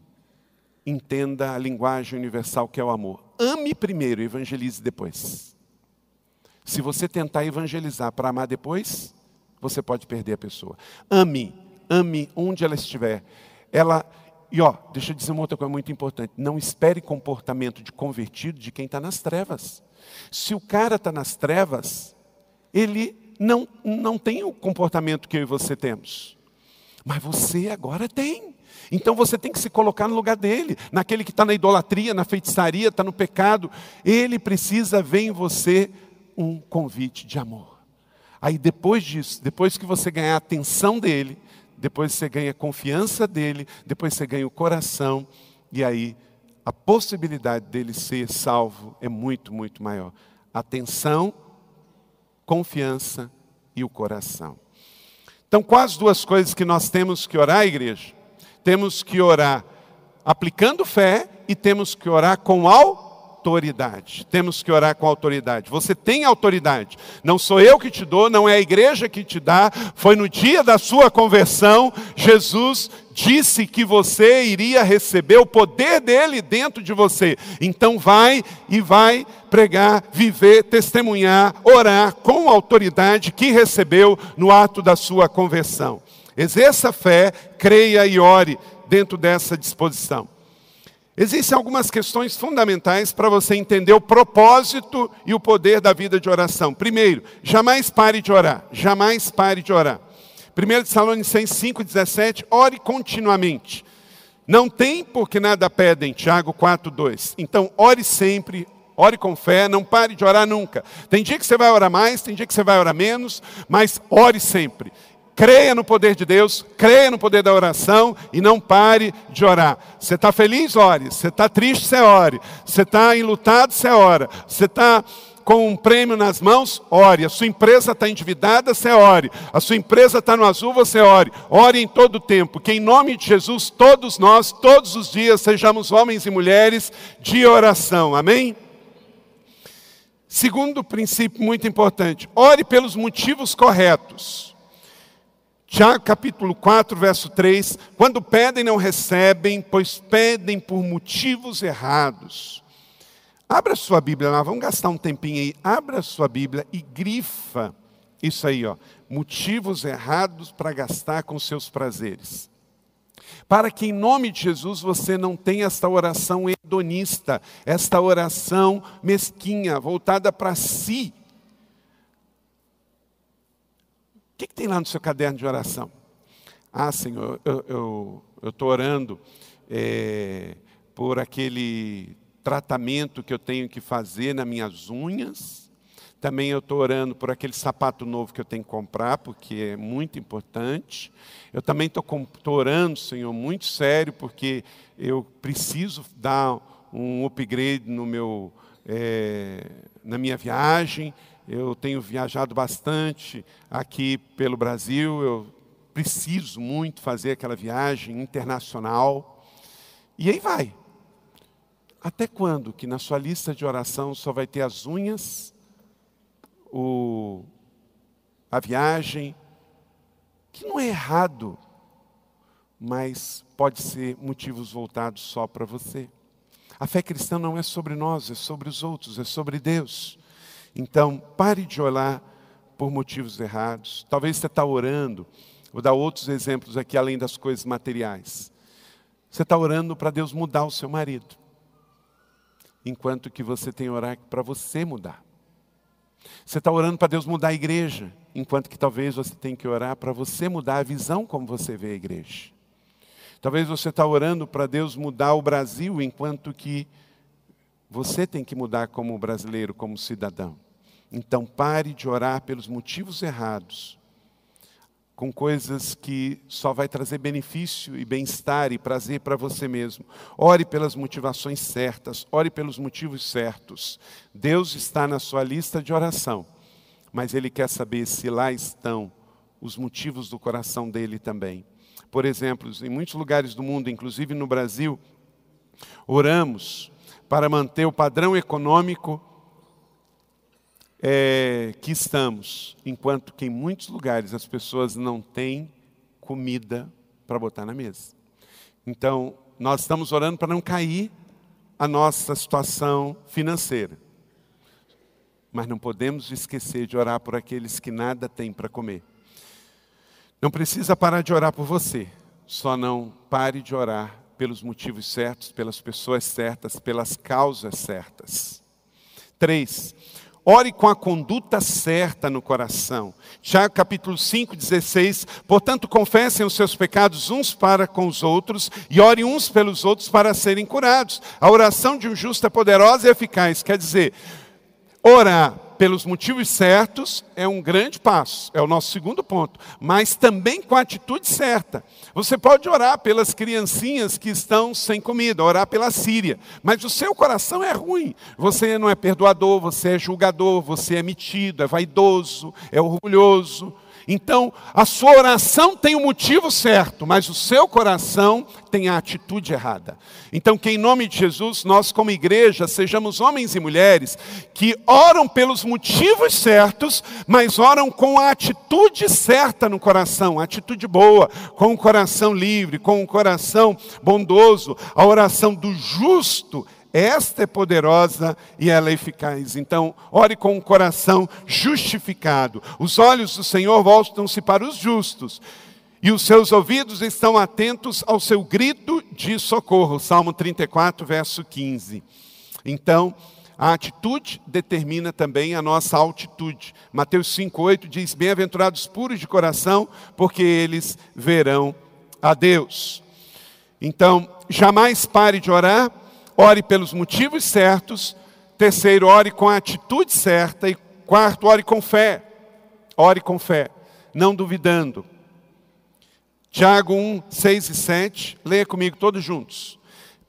entenda a linguagem universal que é o amor. Ame primeiro, evangelize depois. Se você tentar evangelizar para amar depois, você pode perder a pessoa. Ame, ame onde ela estiver. Ela e ó, deixa eu dizer uma outra coisa muito importante: não espere comportamento de convertido de quem está nas trevas. Se o cara está nas trevas, ele não, não tem o comportamento que eu e você temos. Mas você agora tem. Então você tem que se colocar no lugar dele, naquele que está na idolatria, na feitiçaria, está no pecado. Ele precisa ver em você um convite de amor. Aí depois disso, depois que você ganhar a atenção dele, depois você ganha a confiança dele, depois você ganha o coração, e aí a possibilidade dele ser salvo é muito, muito maior. Atenção, confiança e o coração. Então, quais duas coisas que nós temos que orar, igreja? Temos que orar aplicando fé e temos que orar com autoridade. Temos que orar com autoridade. Você tem autoridade. Não sou eu que te dou, não é a igreja que te dá. Foi no dia da sua conversão, Jesus disse que você iria receber o poder dele dentro de você. Então vai e vai pregar, viver, testemunhar, orar com autoridade que recebeu no ato da sua conversão. Exerça fé, creia e ore dentro dessa disposição. Existem algumas questões fundamentais para você entender o propósito e o poder da vida de oração. Primeiro, jamais pare de orar. Jamais pare de orar. 1 Tessalonicenses 5,17, ore continuamente. Não tem porque nada pedem, Tiago 4,2. Então, ore sempre, ore com fé, não pare de orar nunca. Tem dia que você vai orar mais, tem dia que você vai orar menos, mas ore sempre. Creia no poder de Deus, creia no poder da oração e não pare de orar. Você está feliz? Ore. Você está triste? Você ore. Você está enlutado? Você ora. Você está com um prêmio nas mãos? Ore. A sua empresa está endividada? Você ore. A sua empresa está no azul? Você ore. Ore em todo o tempo. Que em nome de Jesus, todos nós, todos os dias, sejamos homens e mulheres de oração. Amém? Segundo princípio muito importante: ore pelos motivos corretos. Tiago capítulo 4, verso 3: Quando pedem, não recebem, pois pedem por motivos errados. Abra sua Bíblia lá, vamos gastar um tempinho aí. Abra sua Bíblia e grifa isso aí, ó. Motivos errados para gastar com seus prazeres. Para que em nome de Jesus você não tenha esta oração hedonista, esta oração mesquinha, voltada para si, O que, que, tem lá no seu caderno de oração? Ah, Senhor, eu estou orando é, por aquele tratamento que eu tenho que fazer nas minhas unhas. Também eu estou orando por aquele sapato novo que eu tenho que comprar, porque é muito importante. Eu também estou orando, Senhor, muito sério, porque eu preciso dar um upgrade no meu, é, na minha viagem. Eu tenho viajado bastante aqui pelo Brasil, eu preciso muito fazer aquela viagem internacional. E aí vai. Até quando que na sua lista de oração só vai ter as unhas, o, a viagem, que não é errado, mas pode ser motivos voltados só para você. A fé cristã não é sobre nós, é sobre os outros, é sobre Deus. Então, pare de orar por motivos errados. Talvez você está orando, vou dar outros exemplos aqui, além das coisas materiais. Você está orando para Deus mudar o seu marido, enquanto que você tem orar para você mudar. Você está orando para Deus mudar a igreja, enquanto que talvez você tenha que orar para você mudar a visão como você vê a igreja. Talvez você está orando para Deus mudar o Brasil, enquanto que Você tem que mudar como brasileiro, como cidadão. Então pare de orar pelos motivos errados, com coisas que só vai trazer benefício e bem-estar e prazer para você mesmo. Ore pelas motivações certas, ore pelos motivos certos. Deus está na sua lista de oração, mas Ele quer saber se lá estão os motivos do coração dele também. Por exemplo, em muitos lugares do mundo, inclusive no Brasil, oramos para manter o padrão econômico é, que estamos, enquanto que em muitos lugares as pessoas não têm comida para botar na mesa. Então, nós estamos orando para não cair a nossa situação financeira. Mas não podemos esquecer de orar por aqueles que nada têm para comer. Não precisa parar de orar por você, só não pare de orar pelos motivos certos, pelas pessoas certas, pelas causas certas. Três, ore com a conduta certa no coração. Tiago capítulo 5, 16. Portanto, confessem os seus pecados uns para com os outros e orem uns pelos outros para serem curados. A oração de um justo é poderosa e eficaz. Quer dizer, orar pelos motivos certos é um grande passo, é o nosso segundo ponto, mas também com a atitude certa. Você pode orar pelas criancinhas que estão sem comida, orar pela Síria, mas o seu coração é ruim. Você não é perdoador, você é julgador, você é metido, é vaidoso, é orgulhoso. Então, a sua oração tem o motivo certo, mas o seu coração tem a atitude errada. Então, que em nome de Jesus, nós como igreja sejamos homens e mulheres que oram pelos motivos certos, mas oram com a atitude certa no coração, atitude boa, com o coração livre, com o coração bondoso. A oração do justo esta é poderosa e ela é eficaz. Então, ore com o coração justificado. Os olhos do Senhor voltam-se para os justos e os seus ouvidos estão atentos ao seu grito de socorro. Salmo 34, verso 15. Então, a atitude determina também a nossa altitude. Mateus 5,8 diz: Bem-aventurados puros de coração, porque eles verão a Deus. Então, jamais pare de orar ore pelos motivos certos. Terceiro, ore com a atitude certa. E quarto, ore com fé. Ore com fé, não duvidando. Tiago 1, 6 e 7. Leia comigo todos juntos.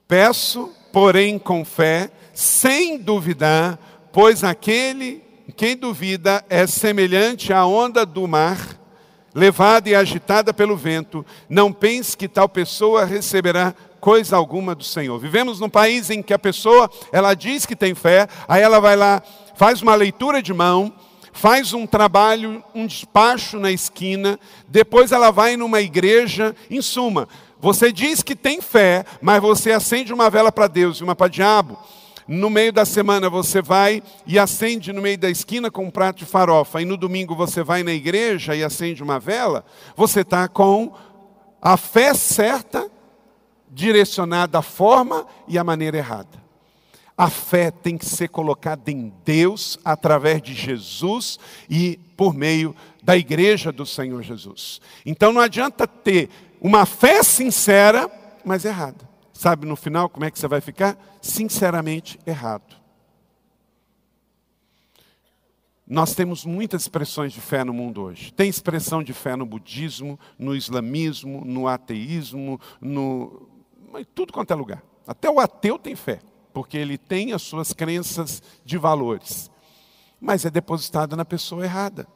Peço, porém, com fé, sem duvidar, pois aquele quem duvida é semelhante à onda do mar, levada e agitada pelo vento. Não pense que tal pessoa receberá coisa alguma do Senhor. Vivemos num país em que a pessoa, ela diz que tem fé, aí ela vai lá, faz uma leitura de mão, faz um trabalho, um despacho na esquina, depois ela vai numa igreja, em suma, você diz que tem fé, mas você acende uma vela para Deus e uma para diabo. No meio da semana você vai e acende no meio da esquina com um prato de farofa, e no domingo você vai na igreja e acende uma vela, você está com a fé certa, direcionada à forma e à maneira errada. A fé tem que ser colocada em Deus através de Jesus e por meio da igreja do Senhor Jesus. Então não adianta ter uma fé sincera, mas errada. Sabe no final como é que você vai ficar? Sinceramente errado. Nós temos muitas expressões de fé no mundo hoje. Tem expressão de fé no budismo, no islamismo, no ateísmo, no em tudo quanto é lugar. Até o ateu tem fé, porque ele tem as suas crenças de valores. Mas é depositada na pessoa errada,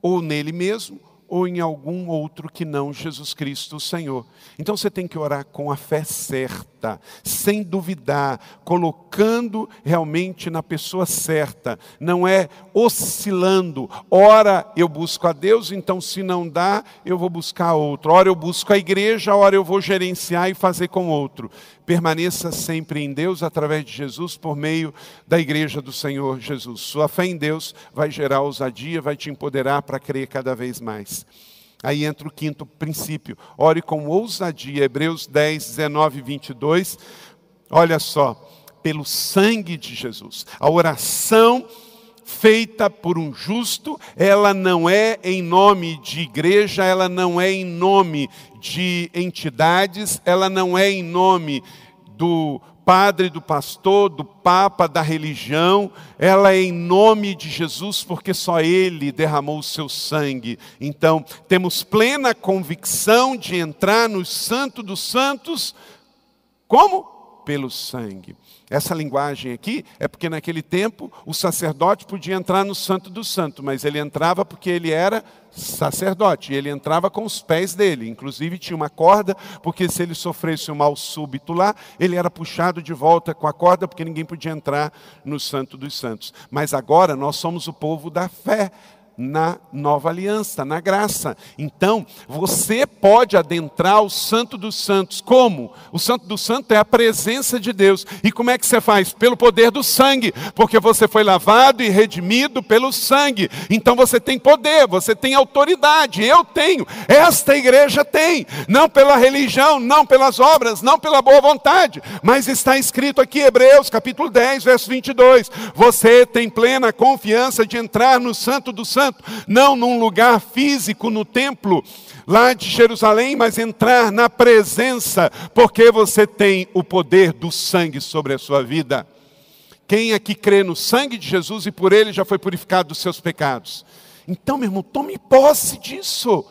ou nele mesmo, ou em algum outro que não Jesus Cristo, o Senhor. Então você tem que orar com a fé certa, sem duvidar, colocando realmente na pessoa certa, não é oscilando. Ora eu busco a Deus, então se não dá, eu vou buscar outro. Ora eu busco a igreja, ora eu vou gerenciar e fazer com outro. Permaneça sempre em Deus através de Jesus por meio da igreja do Senhor Jesus. Sua fé em Deus vai gerar ousadia, vai te empoderar para crer cada vez mais. Aí entra o quinto princípio. Ore com ousadia. Hebreus 10, 19 e 22. Olha só, pelo sangue de Jesus. A oração feita por um justo, ela não é em nome de igreja, ela não é em nome de entidades, ela não é em nome do padre, do pastor, do papa, da religião, ela é em nome de Jesus, porque só Ele derramou o seu sangue. Então, temos plena convicção de entrar no Santo dos Santos, como? Pelo sangue. Essa linguagem aqui é porque naquele tempo o sacerdote podia entrar no Santo do Santo, mas ele entrava porque ele era sacerdote, e ele entrava com os pés dele, inclusive tinha uma corda, porque se ele sofresse um mal súbito lá, ele era puxado de volta com a corda, porque ninguém podia entrar no Santo dos Santos. Mas agora nós somos o povo da fé, na nova aliança, na graça. Então, você pode adentrar o Santo dos Santos. Como? O Santo dos Santos é a presença de Deus. E como é que você faz? Pelo poder do sangue, porque você foi lavado e redimido pelo sangue. Então você tem poder, você tem autoridade. Eu tenho, esta igreja tem. Não pela religião, não pelas obras, não pela boa vontade, mas está escrito aqui, Hebreus capítulo 10, verso 22. Você tem plena confiança de entrar no Santo dos Santos Santo, não num lugar físico no templo lá de Jerusalém, mas entrar na presença, porque você tem o poder do sangue sobre a sua vida. Quem aqui crê no sangue de Jesus e por ele já foi purificado dos seus pecados? Então, meu irmão, tome posse disso.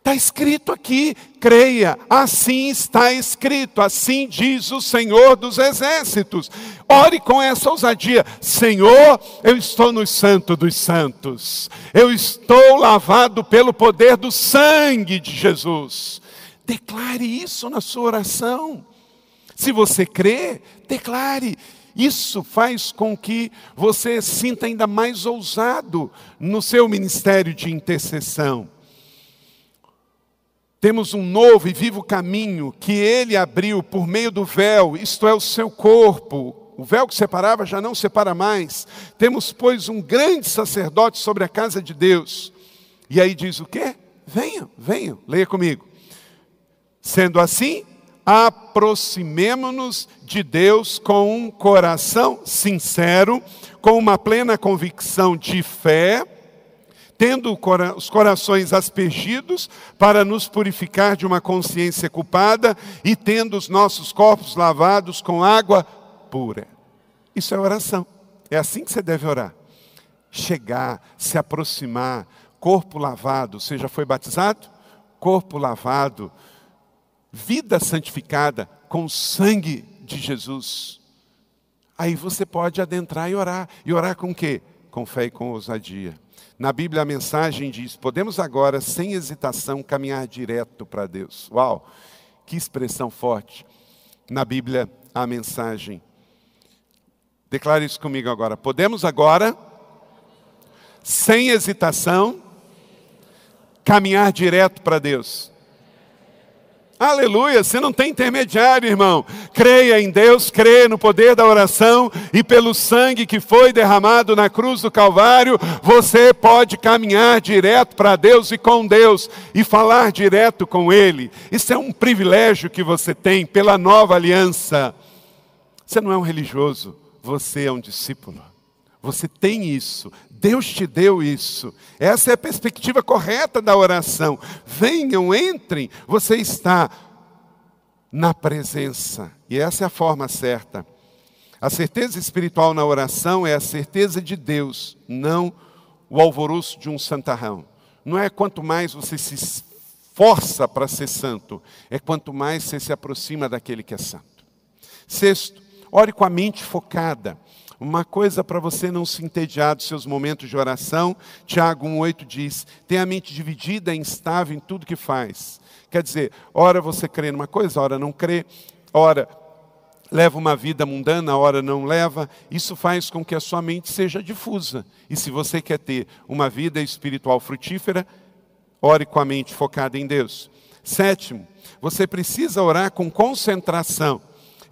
Está escrito aqui, creia, assim está escrito, assim diz o Senhor dos Exércitos. Ore com essa ousadia: Senhor, eu estou no Santo dos Santos, eu estou lavado pelo poder do sangue de Jesus. Declare isso na sua oração. Se você crê, declare. Isso faz com que você sinta ainda mais ousado no seu ministério de intercessão. Temos um novo e vivo caminho que ele abriu por meio do véu, isto é, o seu corpo. O véu que separava já não separa mais. Temos, pois, um grande sacerdote sobre a casa de Deus. E aí diz o quê? Venham, venham, leia comigo. Sendo assim, aproximemo-nos de Deus com um coração sincero, com uma plena convicção de fé tendo os corações aspergidos para nos purificar de uma consciência culpada e tendo os nossos corpos lavados com água pura. Isso é oração. É assim que você deve orar. Chegar, se aproximar, corpo lavado. Você já foi batizado? Corpo lavado, vida santificada com o sangue de Jesus. Aí você pode adentrar e orar. E orar com quê? Com fé e com ousadia. Na Bíblia a mensagem diz: podemos agora, sem hesitação, caminhar direto para Deus. Uau, que expressão forte. Na Bíblia a mensagem. Declare isso comigo agora. Podemos agora, sem hesitação, caminhar direto para Deus. Aleluia, você não tem intermediário, irmão. Creia em Deus, creia no poder da oração e pelo sangue que foi derramado na cruz do Calvário, você pode caminhar direto para Deus e com Deus e falar direto com Ele. Isso é um privilégio que você tem pela nova aliança. Você não é um religioso, você é um discípulo. Você tem isso. Deus te deu isso. Essa é a perspectiva correta da oração. Venham, entrem. Você está na presença. E essa é a forma certa. A certeza espiritual na oração é a certeza de Deus, não o alvoroço de um santarrão. Não é quanto mais você se esforça para ser santo, é quanto mais você se aproxima daquele que é santo. Sexto, ore com a mente focada. Uma coisa para você não se entediar dos seus momentos de oração, Tiago 1,8 diz: tem a mente dividida e instável em tudo que faz. Quer dizer, ora você crê numa coisa, ora não crê, ora leva uma vida mundana, ora não leva. Isso faz com que a sua mente seja difusa. E se você quer ter uma vida espiritual frutífera, ore com a mente focada em Deus. Sétimo, você precisa orar com concentração.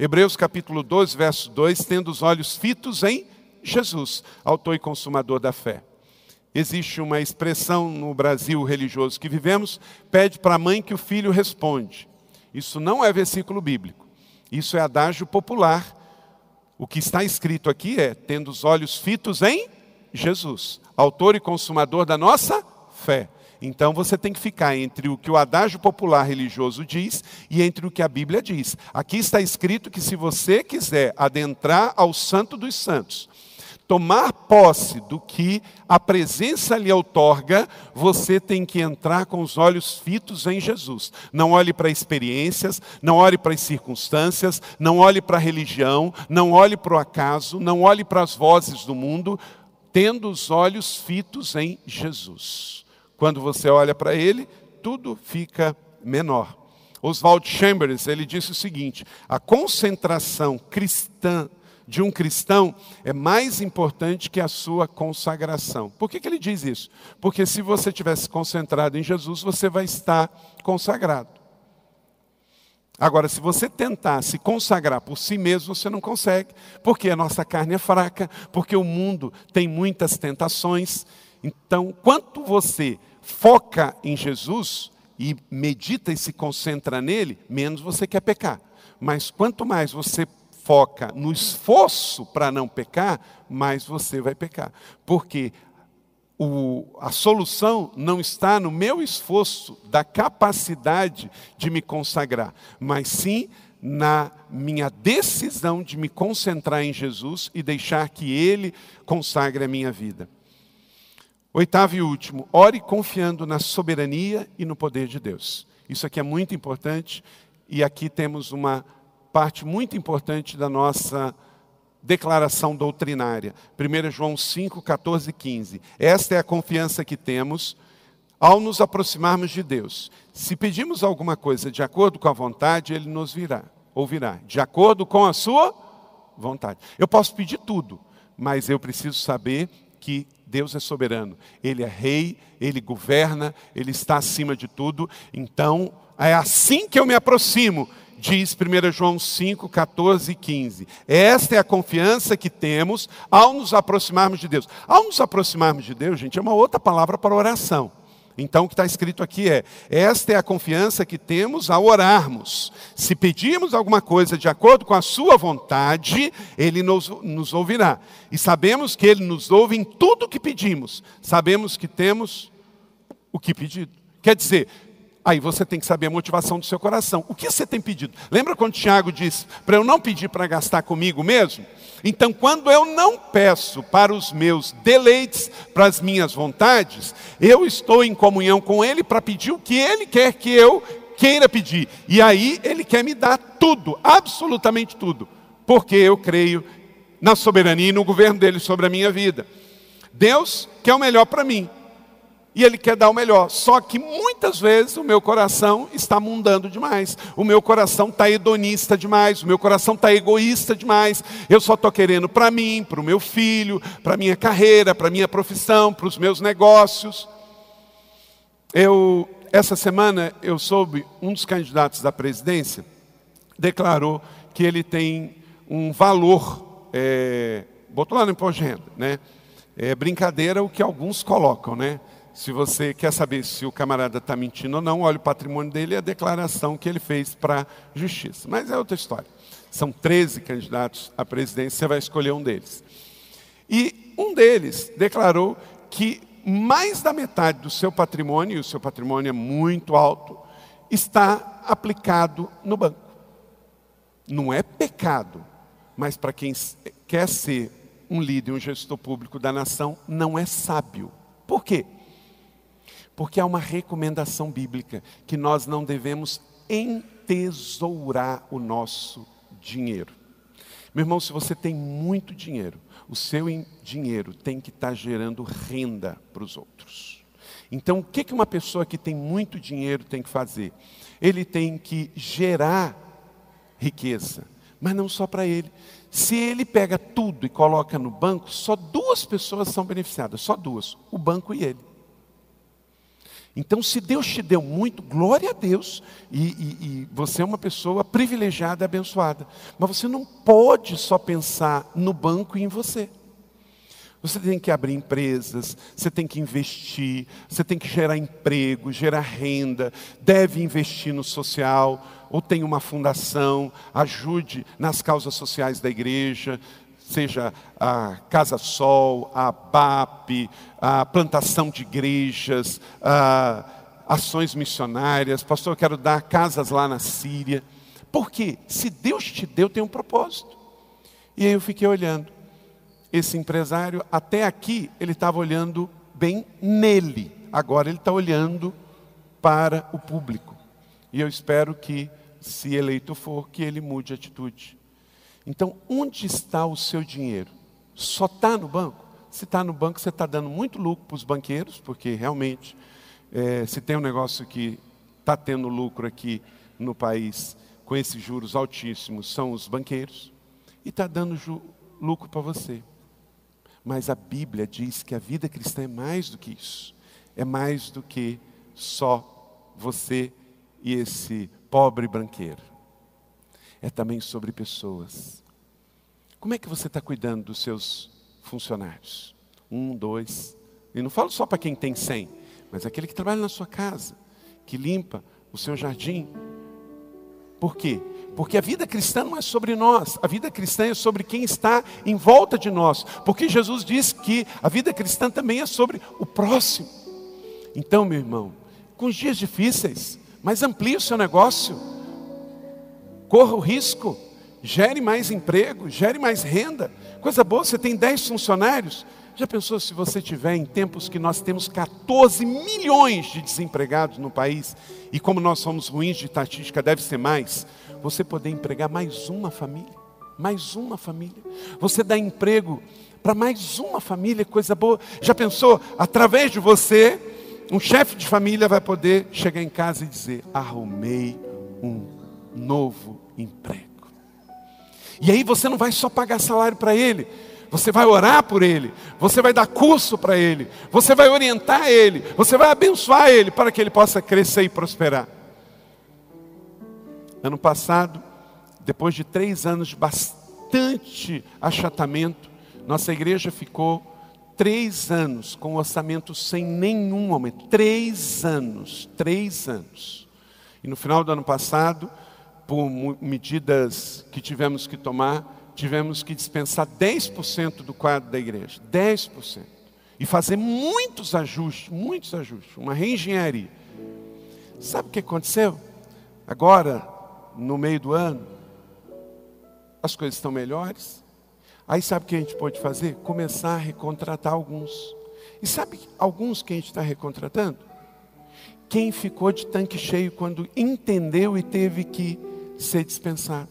Hebreus capítulo 12, verso 2, tendo os olhos fitos em Jesus, autor e consumador da fé. Existe uma expressão no Brasil religioso que vivemos, pede para a mãe que o filho responde. Isso não é versículo bíblico. Isso é adágio popular. O que está escrito aqui é: tendo os olhos fitos em Jesus, autor e consumador da nossa fé. Então você tem que ficar entre o que o adágio popular religioso diz e entre o que a Bíblia diz. Aqui está escrito que se você quiser adentrar ao Santo dos Santos, tomar posse do que a presença lhe outorga, você tem que entrar com os olhos fitos em Jesus. Não olhe para experiências, não olhe para as circunstâncias, não olhe para a religião, não olhe para o acaso, não olhe para as vozes do mundo, tendo os olhos fitos em Jesus. Quando você olha para ele, tudo fica menor. Oswald Chambers, ele disse o seguinte: a concentração cristã de um cristão é mais importante que a sua consagração. Por que, que ele diz isso? Porque se você tivesse concentrado em Jesus, você vai estar consagrado. Agora, se você tentar se consagrar por si mesmo, você não consegue, porque a nossa carne é fraca, porque o mundo tem muitas tentações. Então, quanto você foca em Jesus e medita e se concentra nele, menos você quer pecar. Mas quanto mais você foca no esforço para não pecar, mais você vai pecar. Porque o, a solução não está no meu esforço da capacidade de me consagrar, mas sim na minha decisão de me concentrar em Jesus e deixar que Ele consagre a minha vida. Oitavo e último, ore confiando na soberania e no poder de Deus. Isso aqui é muito importante e aqui temos uma parte muito importante da nossa declaração doutrinária. 1 João 5, 14 e 15. Esta é a confiança que temos ao nos aproximarmos de Deus. Se pedimos alguma coisa de acordo com a vontade, Ele nos virá, ouvirá, de acordo com a sua vontade. Eu posso pedir tudo, mas eu preciso saber que Deus é soberano. Ele é rei, ele governa, ele está acima de tudo. Então, é assim que eu me aproximo diz 1 João 5, 14 e 15. Esta é a confiança que temos ao nos aproximarmos de Deus. Ao nos aproximarmos de Deus, gente, é uma outra palavra para oração. Então, o que está escrito aqui é: esta é a confiança que temos ao orarmos. Se pedirmos alguma coisa de acordo com a Sua vontade, Ele nos, nos ouvirá. E sabemos que Ele nos ouve em tudo o que pedimos. Sabemos que temos o que pedido. Quer dizer, Aí você tem que saber a motivação do seu coração. O que você tem pedido? Lembra quando Tiago disse para eu não pedir para gastar comigo mesmo? Então, quando eu não peço para os meus deleites, para as minhas vontades, eu estou em comunhão com Ele para pedir o que Ele quer que eu queira pedir. E aí Ele quer me dar tudo, absolutamente tudo, porque eu creio na soberania e no governo dele sobre a minha vida. Deus quer o melhor para mim e Ele quer dar o melhor. Só que muitas vezes o meu coração está mundando demais, o meu coração está hedonista demais, o meu coração está egoísta demais. Eu só estou querendo para mim, para o meu filho, para minha carreira, para minha profissão, para os meus negócios. Eu, essa semana, eu soube, um dos candidatos da presidência declarou que ele tem um valor, é, botou lá no imposto de renda, né? É brincadeira o que alguns colocam, né? Se você quer saber se o camarada está mentindo ou não, olhe o patrimônio dele e a declaração que ele fez para a justiça. Mas é outra história. São 13 candidatos à presidência, você vai escolher um deles. E um deles declarou que mais da metade do seu patrimônio, e o seu patrimônio é muito alto, está aplicado no banco. Não é pecado, mas para quem quer ser um líder, um gestor público da nação, não é sábio. Por quê? Porque há uma recomendação bíblica que nós não devemos entesourar o nosso dinheiro. Meu irmão, se você tem muito dinheiro, o seu dinheiro tem que estar gerando renda para os outros. Então, o que uma pessoa que tem muito dinheiro tem que fazer? Ele tem que gerar riqueza, mas não só para ele. Se ele pega tudo e coloca no banco, só duas pessoas são beneficiadas, só duas: o banco e ele. Então, se Deus te deu muito, glória a Deus, e, e, e, você é uma pessoa privilegiada e abençoada. Mas você não pode só pensar no banco e em você. Você tem que abrir empresas, você tem que investir, você tem que gerar emprego, gerar renda, deve investir no social, ou tem uma fundação, ajude nas causas sociais da igreja, seja a Casa Sol, a BAP, a plantação de igrejas, a ações missionárias. Pastor, eu quero dar casas lá na Síria. Porque se Deus te deu, tem um propósito. E aí eu fiquei olhando. Esse empresário, até aqui, ele estava olhando bem nele. Agora ele está olhando para o público. E eu espero que, se eleito for, que ele mude atitude. Então, onde está o seu dinheiro? Só está no banco? Se está no banco, você está dando muito lucro para os banqueiros, porque realmente, é, se tem um negócio que está tendo lucro aqui no país com esses juros altíssimos, são os banqueiros, e está dando lucro para você. Mas a Bíblia diz que a vida cristã é mais do que isso, é mais do que só você e esse pobre banqueiro é também sobre pessoas. Como é que você está cuidando dos seus funcionários? Um, dois. E não falo só para quem tem cem, mas aquele que trabalha na sua casa, que limpa o seu jardim. Por quê? Porque a vida cristã não é sobre nós, a vida cristã é sobre quem está em volta de nós. Porque Jesus disse que a vida cristã também é sobre o próximo. Então, meu irmão, com os dias difíceis, mas amplie o seu negócio corra o risco, gere mais emprego, gere mais renda. Coisa boa, você tem 10 funcionários. Já pensou se você tiver em tempos que nós temos 14 milhões de desempregados no país, e como nós somos ruins de estatística, deve ser mais, você poder empregar mais uma família, mais uma família. Você dá emprego para mais uma família, coisa boa. Já pensou, através de você, um chefe de família vai poder chegar em casa e dizer: arrumei um novo emprego. E aí você não vai só pagar salário para ele, você vai orar por ele, você vai dar curso para ele, você vai orientar ele, você vai abençoar ele para que ele possa crescer e prosperar. Ano passado, depois de três anos de bastante achatamento, nossa igreja ficou três anos com orçamento sem nenhum aumento. Três anos, três anos. E no final do ano passado, por medidas que tivemos que tomar, tivemos que dispensar 10% do quadro da igreja. 10%. E fazer muitos ajustes, muitos ajustes, uma reengenharia. Sabe o que aconteceu? Agora, no meio do ano, as coisas estão melhores. Aí sabe o que a gente pode fazer? Começar a recontratar alguns. E sabe alguns que a gente está recontratando? Quem ficou de tanque cheio quando entendeu e teve que ser dispensado.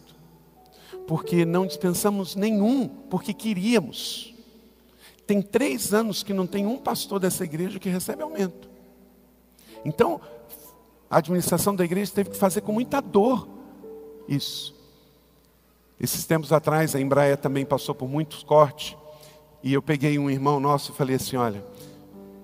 Porque não dispensamos nenhum, porque queríamos. Tem três anos que não tem um pastor dessa igreja que recebe aumento. Então, a administração da igreja teve que fazer com muita dor isso. Esses tempos atrás, a Embraer também passou por muitos cortes. E eu peguei um irmão nosso e falei assim: olha,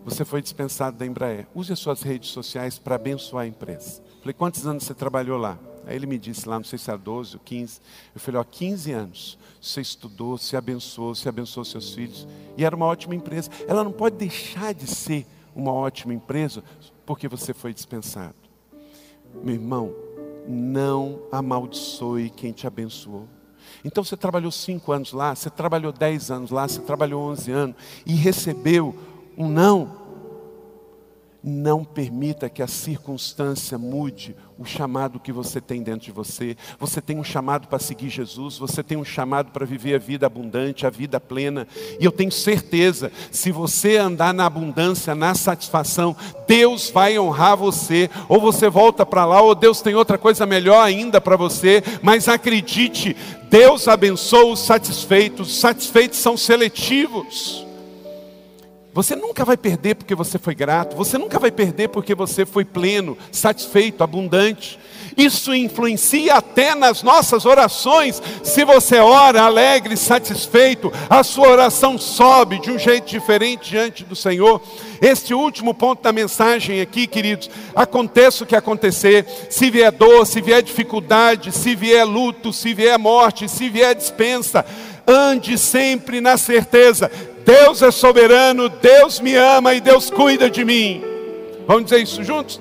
você foi dispensado da Embraer. Use as suas redes sociais para abençoar a empresa. Falei, quantos anos você trabalhou lá? Aí ele me disse lá, não sei se era 12 ou 15. Eu falei, ó, 15 anos. Você estudou, se abençoou, se abençoou seus filhos. E era uma ótima empresa. Ela não pode deixar de ser uma ótima empresa porque você foi dispensado. Meu irmão, não amaldiçoe quem te abençoou. Então você trabalhou cinco anos lá, você trabalhou dez anos lá, você trabalhou onze anos e recebeu um não. Não permita que a circunstância mude o chamado que você tem dentro de você. Você tem um chamado para seguir Jesus, você tem um chamado para viver a vida abundante, a vida plena. E eu tenho certeza, se você andar na abundância, na satisfação, Deus vai honrar você. Ou você volta para lá, ou Deus tem outra coisa melhor ainda para você. Mas acredite, Deus abençoa os satisfeitos. Os satisfeitos são seletivos. Você nunca vai perder porque você foi grato, você nunca vai perder porque você foi pleno, satisfeito, abundante. Isso influencia até nas nossas orações. Se você ora alegre, satisfeito, a sua oração sobe de um jeito diferente diante do Senhor. Este último ponto da mensagem aqui, queridos, aconteça o que acontecer, se vier dor, se vier dificuldade, se vier luto, se vier morte, se vier dispensa, ande sempre na certeza Deus é soberano, Deus me ama e Deus cuida de mim. Vamos dizer isso juntos?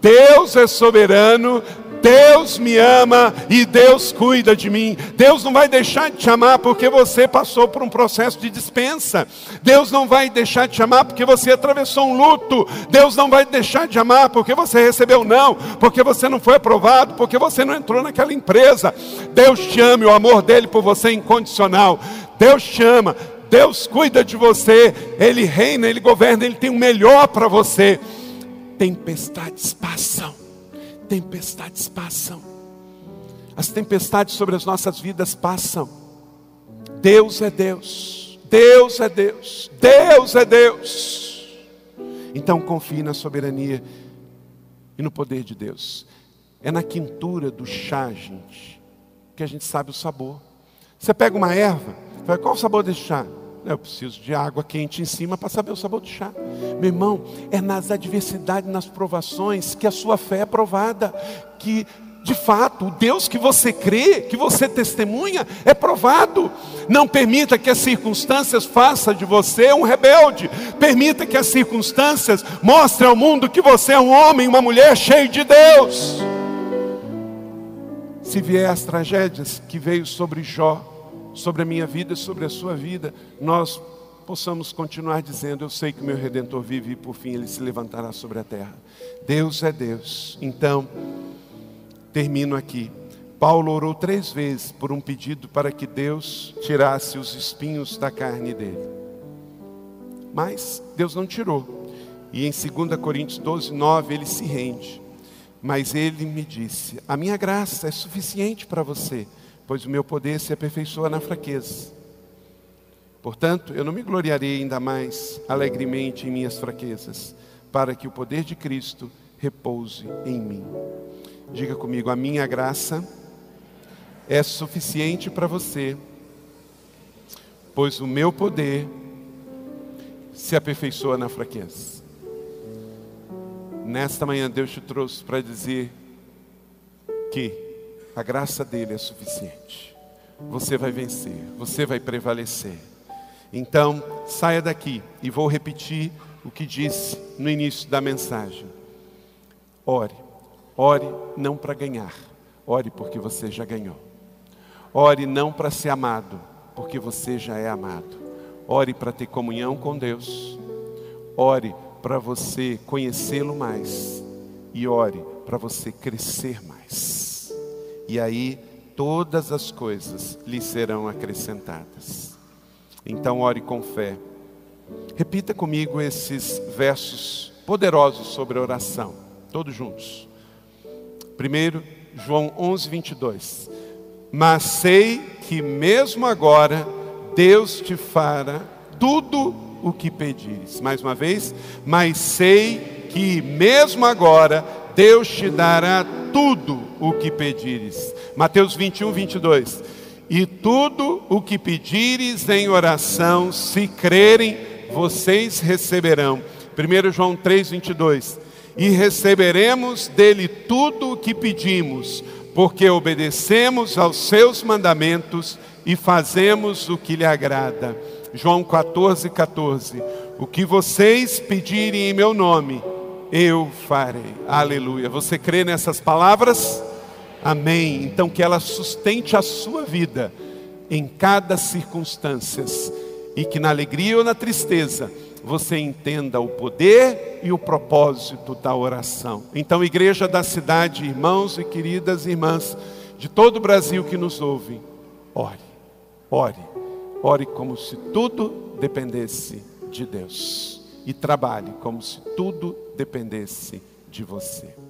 Deus é soberano, Deus me ama e Deus cuida de mim. Deus não vai deixar de te amar porque você passou por um processo de dispensa. Deus não vai deixar de te amar porque você atravessou um luto. Deus não vai deixar de amar porque você recebeu não, porque você não foi aprovado, porque você não entrou naquela empresa. Deus te ama e o amor dele por você é incondicional. Deus te ama. Deus cuida de você, Ele reina, Ele governa, Ele tem o melhor para você. Tempestades passam, tempestades passam, as tempestades sobre as nossas vidas passam. Deus é Deus, Deus é Deus, Deus é Deus. Então confie na soberania e no poder de Deus. É na quintura do chá, gente, que a gente sabe o sabor. Você pega uma erva, fala, qual o sabor desse chá? Eu preciso de água quente em cima para saber o sabor do chá. Meu irmão, é nas adversidades, nas provações que a sua fé é provada. Que, de fato, o Deus que você crê, que você testemunha, é provado. Não permita que as circunstâncias façam de você um rebelde. Permita que as circunstâncias mostrem ao mundo que você é um homem, uma mulher cheio de Deus. Se vier as tragédias que veio sobre Jó, sobre a minha vida, sobre a sua vida, nós possamos continuar dizendo: Eu sei que o meu redentor vive e por fim ele se levantará sobre a terra. Deus é Deus. Então, termino aqui. Paulo orou três vezes por um pedido para que Deus tirasse os espinhos da carne dele. Mas Deus não tirou. E em 2 Coríntios 12, 9, ele se rende. Mas ele me disse: A minha graça é suficiente para você pois o meu poder se aperfeiçoa na fraqueza. Portanto, eu não me gloriarei ainda mais alegremente em minhas fraquezas, para que o poder de Cristo repouse em mim. Diga comigo, a minha graça é suficiente para você, pois o meu poder se aperfeiçoa na fraqueza. Nesta manhã, Deus te trouxe para dizer que a graça dele é suficiente. Você vai vencer, você vai prevalecer. Então, saia daqui e vou repetir o que disse no início da mensagem. Ore, ore não para ganhar, ore porque você já ganhou. Ore não para ser amado, porque você já é amado. Ore para ter comunhão com Deus. Ore para você conhecê-lo mais. E ore para você crescer mais e aí todas as coisas lhe serão acrescentadas. Então, ore com fé. Repita comigo esses versos poderosos sobre a oração, todos juntos. Primeiro, João 11, 22. Mas sei que mesmo agora Deus te fará tudo o que pedires. Mais uma vez, mas sei que mesmo agora Deus te dará tudo o que pedires. Mateus 21, 22. E tudo o que pedires em oração, se crerem, vocês receberão. 1 João 3, 22. E receberemos dele tudo o que pedimos, porque obedecemos aos seus mandamentos e fazemos o que lhe agrada. João 14, 14. O que vocês pedirem em meu nome, eu farei. Aleluia. Você crê nessas palavras? Amém. Então que ela sustente a sua vida em cada circunstância e que na alegria ou na tristeza você entenda o poder e o propósito da oração. Então, igreja da cidade, irmãos e queridas irmãs de todo o Brasil que nos ouvem, ore, ore, ore como se tudo dependesse de Deus e trabalhe como se tudo dependesse de você.